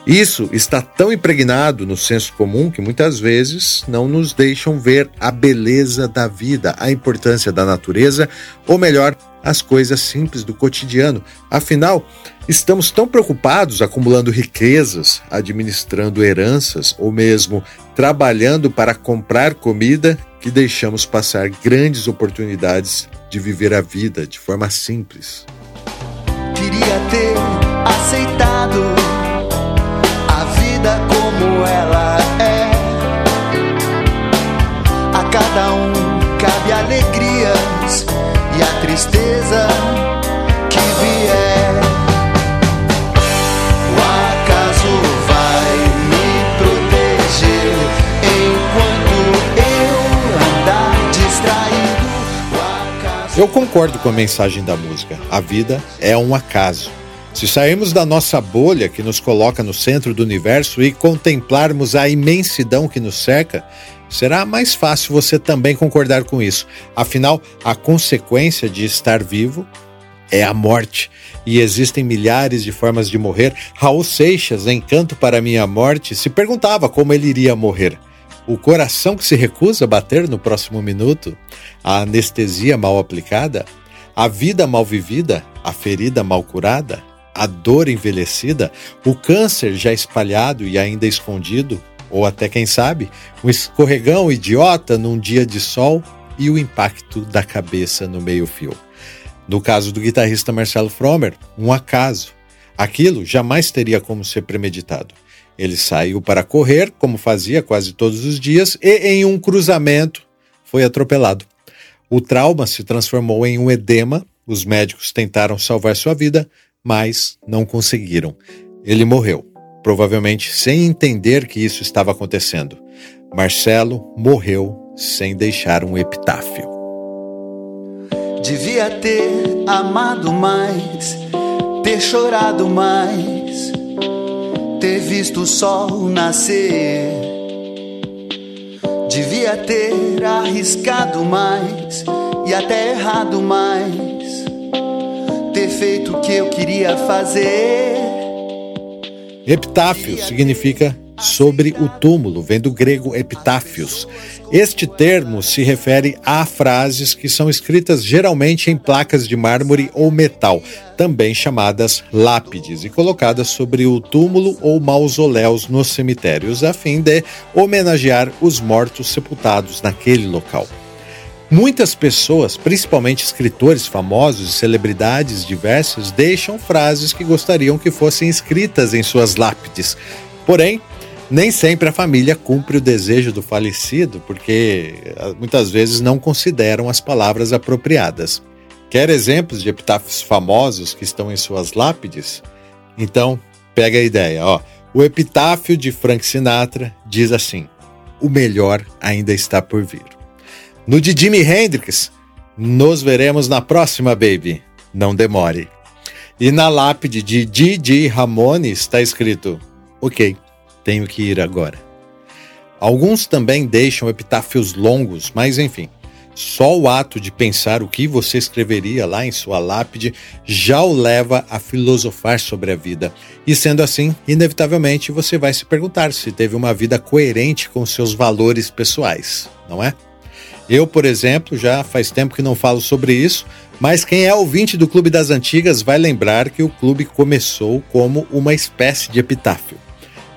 Isso está tão impregnado no senso comum que muitas vezes não nos deixam ver a beleza da vida, a importância da natureza, ou melhor, as coisas simples do cotidiano. Afinal, estamos tão preocupados acumulando riquezas, administrando heranças ou mesmo trabalhando para comprar comida que deixamos passar grandes oportunidades de viver a vida de forma simples. Queria ter aceitado e a tristeza que vier. O acaso vai me proteger enquanto eu andar distraído. Eu concordo com a mensagem da música. A vida é um acaso. Se sairmos da nossa bolha que nos coloca no centro do universo e contemplarmos a imensidão que nos cerca, será mais fácil você também concordar com isso. Afinal, a consequência de estar vivo é a morte. E existem milhares de formas de morrer. Raul Seixas, em Canto para Minha Morte, se perguntava como ele iria morrer. O coração que se recusa a bater no próximo minuto? A anestesia mal aplicada? A vida mal vivida? A ferida mal curada? A dor envelhecida? O câncer já espalhado e ainda escondido? Ou até, quem sabe, um escorregão idiota num dia de sol e o impacto da cabeça no meio-fio? No caso do guitarrista Marcelo Fromer, um acaso. Aquilo jamais teria como ser premeditado. Ele saiu para correr, como fazia quase todos os dias, e em um cruzamento foi atropelado. O trauma se transformou em um edema. Os médicos tentaram salvar sua vida, mas não conseguiram. Ele morreu, provavelmente sem entender que isso estava acontecendo. Marcelo morreu sem deixar um epitáfio. Devia ter amado mais, ter chorado mais, ter visto o sol nascer. Devia ter arriscado mais e até errado mais, ter feito o que eu queria fazer. Epitáfio significa sobre o túmulo, vem do grego epitáfios. Este termo se refere a frases que são escritas geralmente em placas de mármore ou metal, também chamadas lápides, e colocadas sobre o túmulo ou mausoléus nos cemitérios, a fim de homenagear os mortos sepultados naquele local. Muitas pessoas, principalmente escritores famosos e celebridades diversas, deixam frases que gostariam que fossem escritas em suas lápides. Porém, nem sempre a família cumpre o desejo do falecido, porque muitas vezes não consideram as palavras apropriadas. Quer exemplos de epitáfios famosos que estão em suas lápides? Então, pega a ideia, ó. O epitáfio de Frank Sinatra diz assim: "O melhor ainda está por vir". No de Jimi Hendrix, nos veremos na próxima, baby. Não demore. E na lápide de Didi Ramone está escrito: Ok, tenho que ir agora. Alguns também deixam epitáfios longos, mas enfim. Só o ato de pensar o que você escreveria lá em sua lápide já o leva a filosofar sobre a vida. E sendo assim, inevitavelmente você vai se perguntar se teve uma vida coerente com seus valores pessoais, não é? Eu, por exemplo, já faz tempo que não falo sobre isso, mas quem é ouvinte do Clube das Antigas vai lembrar que o clube começou como uma espécie de epitáfio.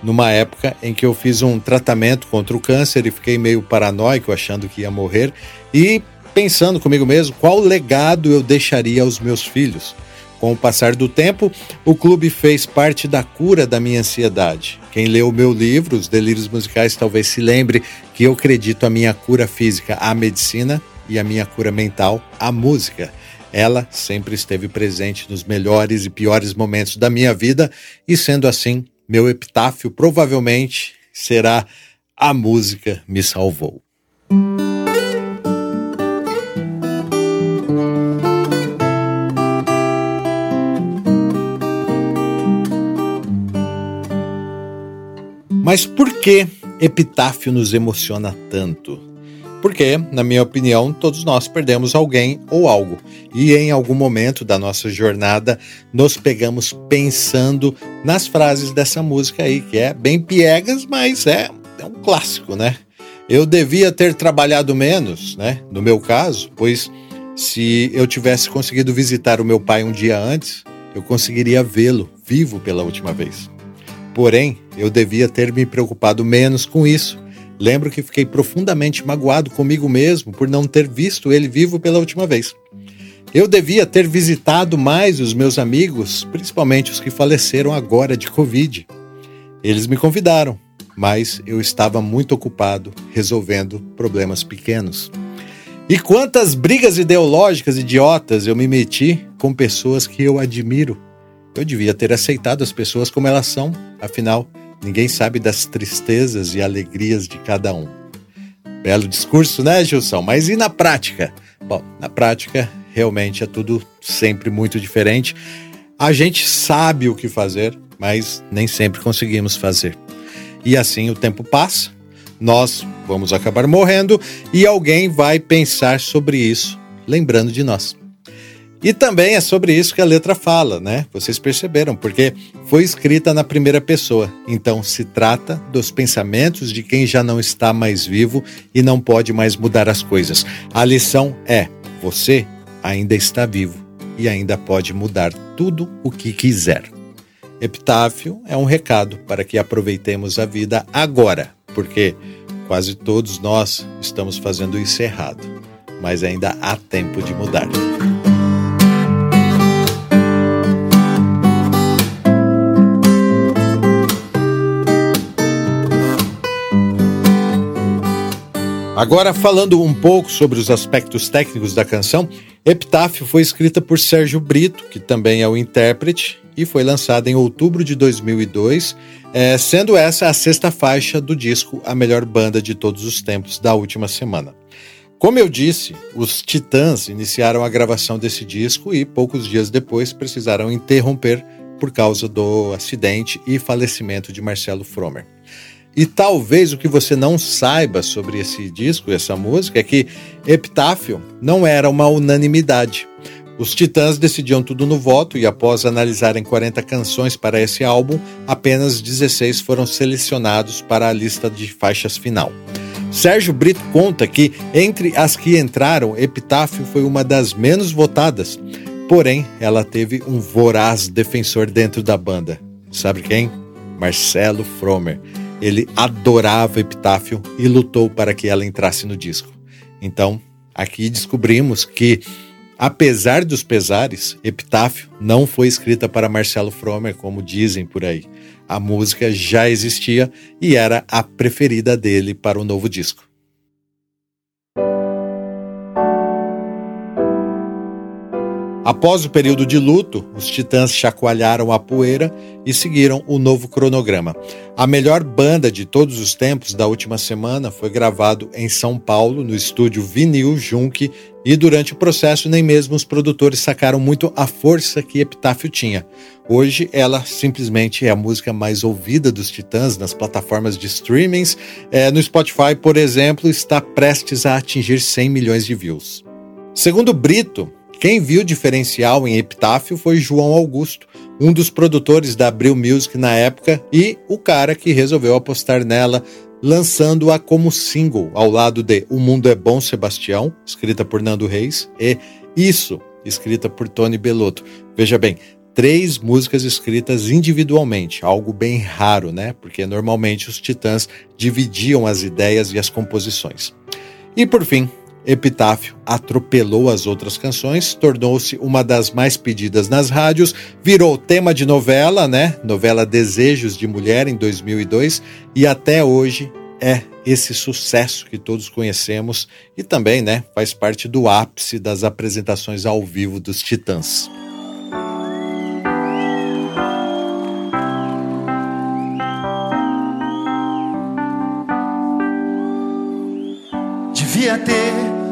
Numa época em que eu fiz um tratamento contra o câncer e fiquei meio paranoico achando que ia morrer, e pensando comigo mesmo qual legado eu deixaria aos meus filhos. Com o passar do tempo, o clube fez parte da cura da minha ansiedade. Quem leu o meu livro, Os Delírios Musicais, talvez se lembre que eu acredito a minha cura física à medicina e a minha cura mental à música. Ela sempre esteve presente nos melhores e piores momentos da minha vida, e sendo assim, meu epitáfio provavelmente será A Música Me Salvou. Mas por que epitáfio nos emociona tanto? Porque, na minha opinião, todos nós perdemos alguém ou algo. E em algum momento da nossa jornada, nos pegamos pensando nas frases dessa música aí, que é bem piegas, mas é, é um clássico, né? Eu devia ter trabalhado menos, né? No meu caso, pois se eu tivesse conseguido visitar o meu pai um dia antes, eu conseguiria vê-lo vivo pela última vez. Porém, eu devia ter me preocupado menos com isso. Lembro que fiquei profundamente magoado comigo mesmo por não ter visto ele vivo pela última vez. Eu devia ter visitado mais os meus amigos, principalmente os que faleceram agora de Covid. Eles me convidaram, mas eu estava muito ocupado resolvendo problemas pequenos. E quantas brigas ideológicas idiotas eu me meti com pessoas que eu admiro eu devia ter aceitado as pessoas como elas são, afinal, ninguém sabe das tristezas e alegrias de cada um. Belo discurso, né, Gilson? Mas e na prática? Bom, na prática, realmente é tudo sempre muito diferente. A gente sabe o que fazer, mas nem sempre conseguimos fazer. E assim o tempo passa, nós vamos acabar morrendo e alguém vai pensar sobre isso, lembrando de nós. E também é sobre isso que a letra fala, né? Vocês perceberam, porque foi escrita na primeira pessoa. Então se trata dos pensamentos de quem já não está mais vivo e não pode mais mudar as coisas. A lição é: você ainda está vivo e ainda pode mudar tudo o que quiser. Epitáfio é um recado para que aproveitemos a vida agora, porque quase todos nós estamos fazendo isso errado, mas ainda há tempo de mudar. Agora, falando um pouco sobre os aspectos técnicos da canção, Epitáfio foi escrita por Sérgio Brito, que também é o intérprete, e foi lançada em outubro de 2002, é, sendo essa a sexta faixa do disco A Melhor Banda de Todos os Tempos da última semana. Como eu disse, os Titãs iniciaram a gravação desse disco e poucos dias depois precisaram interromper por causa do acidente e falecimento de Marcelo Fromer. E talvez o que você não saiba sobre esse disco, essa música, é que Epitáfio não era uma unanimidade. Os Titãs decidiam tudo no voto e, após analisarem 40 canções para esse álbum, apenas 16 foram selecionados para a lista de faixas final. Sérgio Brito conta que, entre as que entraram, Epitáfio foi uma das menos votadas, porém, ela teve um voraz defensor dentro da banda. Sabe quem? Marcelo Fromer ele adorava Epitáfio e lutou para que ela entrasse no disco. Então, aqui descobrimos que, apesar dos pesares, Epitáfio não foi escrita para Marcelo Fromer, como dizem por aí. A música já existia e era a preferida dele para o novo disco. Após o período de luto, os Titãs chacoalharam a poeira e seguiram o novo cronograma. A melhor banda de todos os tempos da última semana foi gravado em São Paulo, no estúdio Vinil Junk, e durante o processo nem mesmo os produtores sacaram muito a força que Epitáfio tinha. Hoje ela simplesmente é a música mais ouvida dos Titãs nas plataformas de streamings. É, no Spotify, por exemplo, está prestes a atingir 100 milhões de views. Segundo Brito, quem viu diferencial em Epitáfio foi João Augusto, um dos produtores da Abril Music na época e o cara que resolveu apostar nela, lançando-a como single ao lado de O Mundo é Bom Sebastião, escrita por Nando Reis, e Isso, escrita por Tony Belotto. Veja bem, três músicas escritas individualmente, algo bem raro, né? Porque normalmente os Titãs dividiam as ideias e as composições. E por fim, Epitáfio atropelou as outras canções, tornou-se uma das mais pedidas nas rádios, virou tema de novela, né? Novela Desejos de Mulher em 2002 e até hoje é esse sucesso que todos conhecemos e também, né, faz parte do ápice das apresentações ao vivo dos Titãs. Devia ter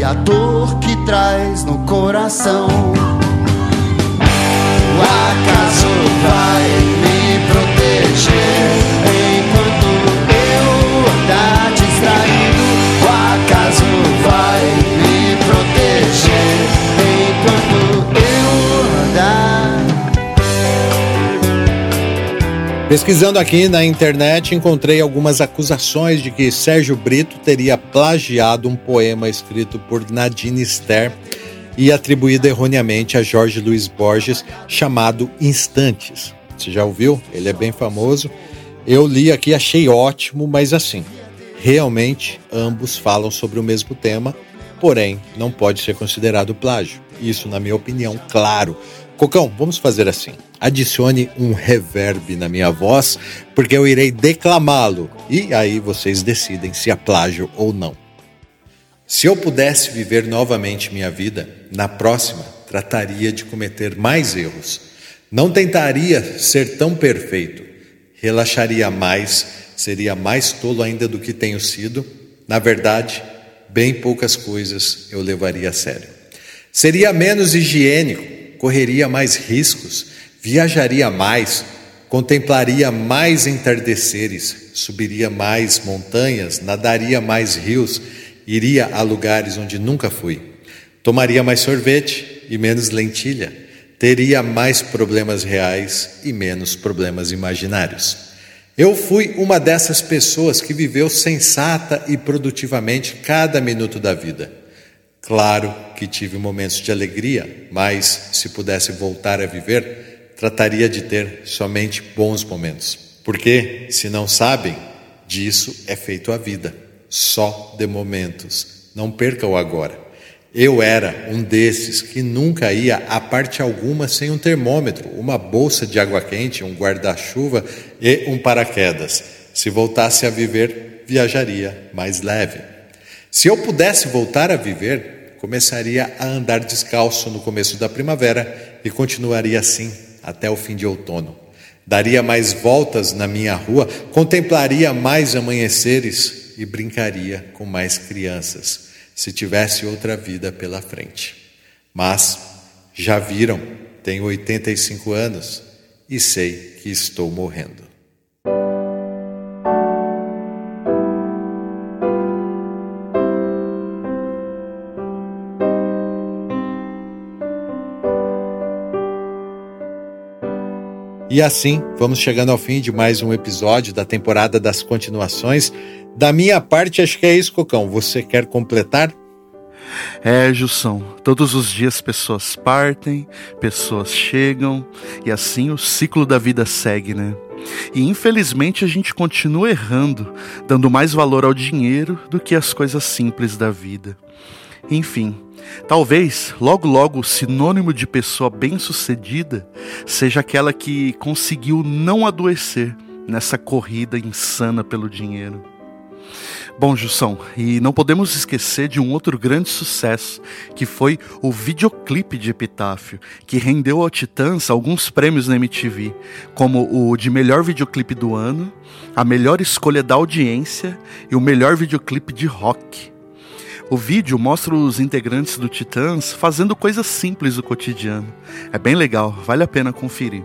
e a dor que traz no coração. O acaso vai me proteger Pesquisando aqui na internet, encontrei algumas acusações de que Sérgio Brito teria plagiado um poema escrito por Nadine Ster e atribuído erroneamente a Jorge Luiz Borges, chamado Instantes. Você já ouviu? Ele é bem famoso. Eu li aqui, achei ótimo, mas assim, realmente ambos falam sobre o mesmo tema, porém não pode ser considerado plágio. Isso, na minha opinião, claro. Cocão, vamos fazer assim. Adicione um reverb na minha voz, porque eu irei declamá-lo e aí vocês decidem se é plágio ou não. Se eu pudesse viver novamente minha vida, na próxima trataria de cometer mais erros. Não tentaria ser tão perfeito. Relaxaria mais, seria mais tolo ainda do que tenho sido. Na verdade, bem poucas coisas eu levaria a sério. Seria menos higiênico, correria mais riscos, viajaria mais, contemplaria mais entardeceres, subiria mais montanhas, nadaria mais rios, iria a lugares onde nunca fui. Tomaria mais sorvete e menos lentilha, teria mais problemas reais e menos problemas imaginários. Eu fui uma dessas pessoas que viveu sensata e produtivamente cada minuto da vida. Claro que tive momentos de alegria, mas se pudesse voltar a viver, trataria de ter somente bons momentos. Porque, se não sabem, disso é feito a vida, só de momentos. Não perca o agora. Eu era um desses que nunca ia a parte alguma sem um termômetro, uma bolsa de água quente, um guarda-chuva e um paraquedas. Se voltasse a viver, viajaria mais leve. Se eu pudesse voltar a viver, começaria a andar descalço no começo da primavera e continuaria assim até o fim de outono. Daria mais voltas na minha rua, contemplaria mais amanheceres e brincaria com mais crianças se tivesse outra vida pela frente. Mas, já viram, tenho 85 anos e sei que estou morrendo. E assim, vamos chegando ao fim de mais um episódio da temporada das continuações. Da minha parte, acho que é isso, Cocão. Você quer completar? É, Jussão, todos os dias pessoas partem, pessoas chegam, e assim o ciclo da vida segue, né? E infelizmente a gente continua errando, dando mais valor ao dinheiro do que às coisas simples da vida. Enfim, talvez logo logo o sinônimo de pessoa bem-sucedida seja aquela que conseguiu não adoecer nessa corrida insana pelo dinheiro. Bom, Jussão, e não podemos esquecer de um outro grande sucesso, que foi o videoclipe de Epitáfio, que rendeu ao Titãs alguns prêmios na MTV, como o de melhor videoclipe do ano, a melhor escolha da audiência e o melhor videoclipe de rock. O vídeo mostra os integrantes do Titãs fazendo coisas simples do cotidiano. É bem legal, vale a pena conferir.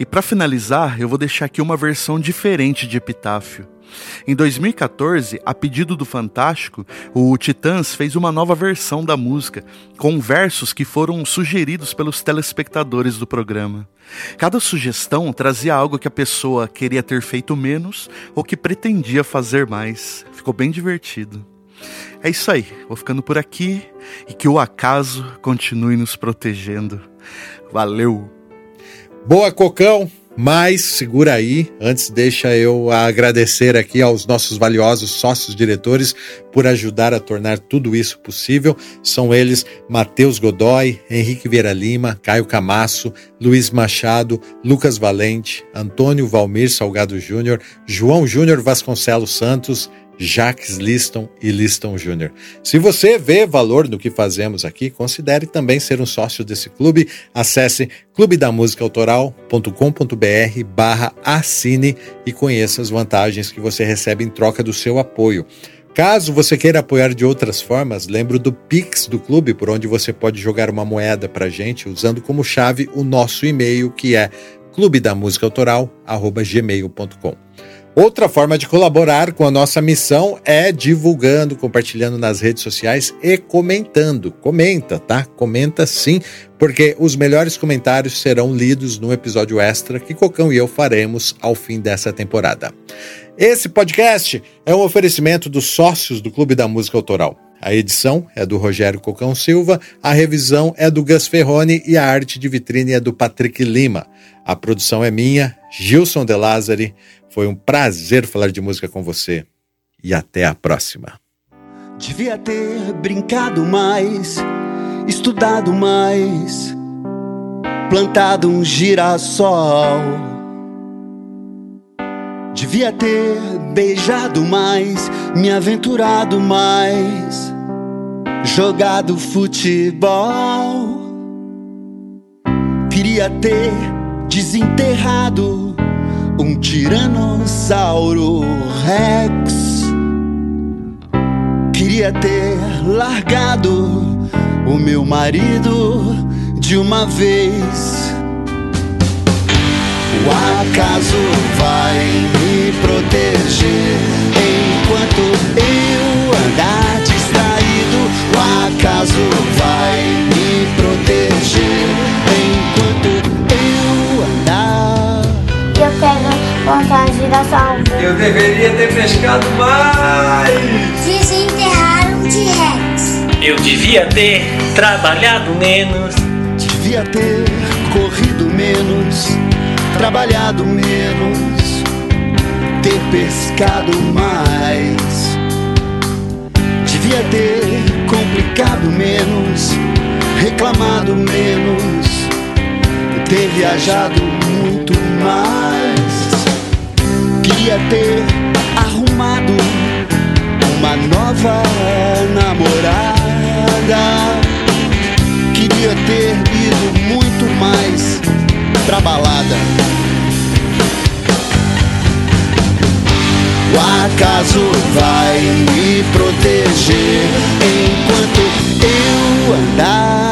E para finalizar, eu vou deixar aqui uma versão diferente de Epitáfio. Em 2014, a pedido do Fantástico, o Titãs fez uma nova versão da música, com versos que foram sugeridos pelos telespectadores do programa. Cada sugestão trazia algo que a pessoa queria ter feito menos ou que pretendia fazer mais. Ficou bem divertido. É isso aí, vou ficando por aqui e que o acaso continue nos protegendo. Valeu! Boa, Cocão! Mas segura aí, antes deixa eu agradecer aqui aos nossos valiosos sócios diretores por ajudar a tornar tudo isso possível. São eles Matheus Godoy, Henrique Vieira Lima, Caio Camasso, Luiz Machado, Lucas Valente, Antônio Valmir Salgado Júnior, João Júnior Vasconcelos Santos, Jacques Liston e Liston Jr. Se você vê valor no que fazemos aqui, considere também ser um sócio desse clube. Acesse clubedamusicaautoral.com.br barra assine e conheça as vantagens que você recebe em troca do seu apoio. Caso você queira apoiar de outras formas, lembro do Pix do clube, por onde você pode jogar uma moeda para gente usando como chave o nosso e-mail, que é clubedamusicaautoral.gmail.com. Outra forma de colaborar com a nossa missão é divulgando, compartilhando nas redes sociais e comentando. Comenta, tá? Comenta sim, porque os melhores comentários serão lidos no episódio extra que Cocão e eu faremos ao fim dessa temporada. Esse podcast é um oferecimento dos sócios do Clube da Música Autoral. A edição é do Rogério Cocão Silva, a revisão é do Gus Ferroni e a arte de vitrine é do Patrick Lima. A produção é minha, Gilson De Lázari. Foi um prazer falar de música com você e até a próxima. Devia ter brincado mais, estudado mais, plantado um girassol. Devia ter beijado mais, me aventurado mais, jogado futebol. Queria ter desenterrado um tiranossauro rex. Queria ter largado o meu marido de uma vez. O acaso vai me proteger enquanto eu andar acaso vai me proteger enquanto eu andar. Eu quero montar um girassol. Eu deveria ter pescado mais. Desenterrar um T-Rex. Eu devia ter trabalhado menos. Devia ter corrido menos, trabalhado menos, ter pescado mais. Devia ter complicado menos, reclamado menos, ter viajado muito mais. Queria ter arrumado uma nova namorada. Queria ter ido muito mais pra balada. O acaso vai me proteger enquanto eu andar.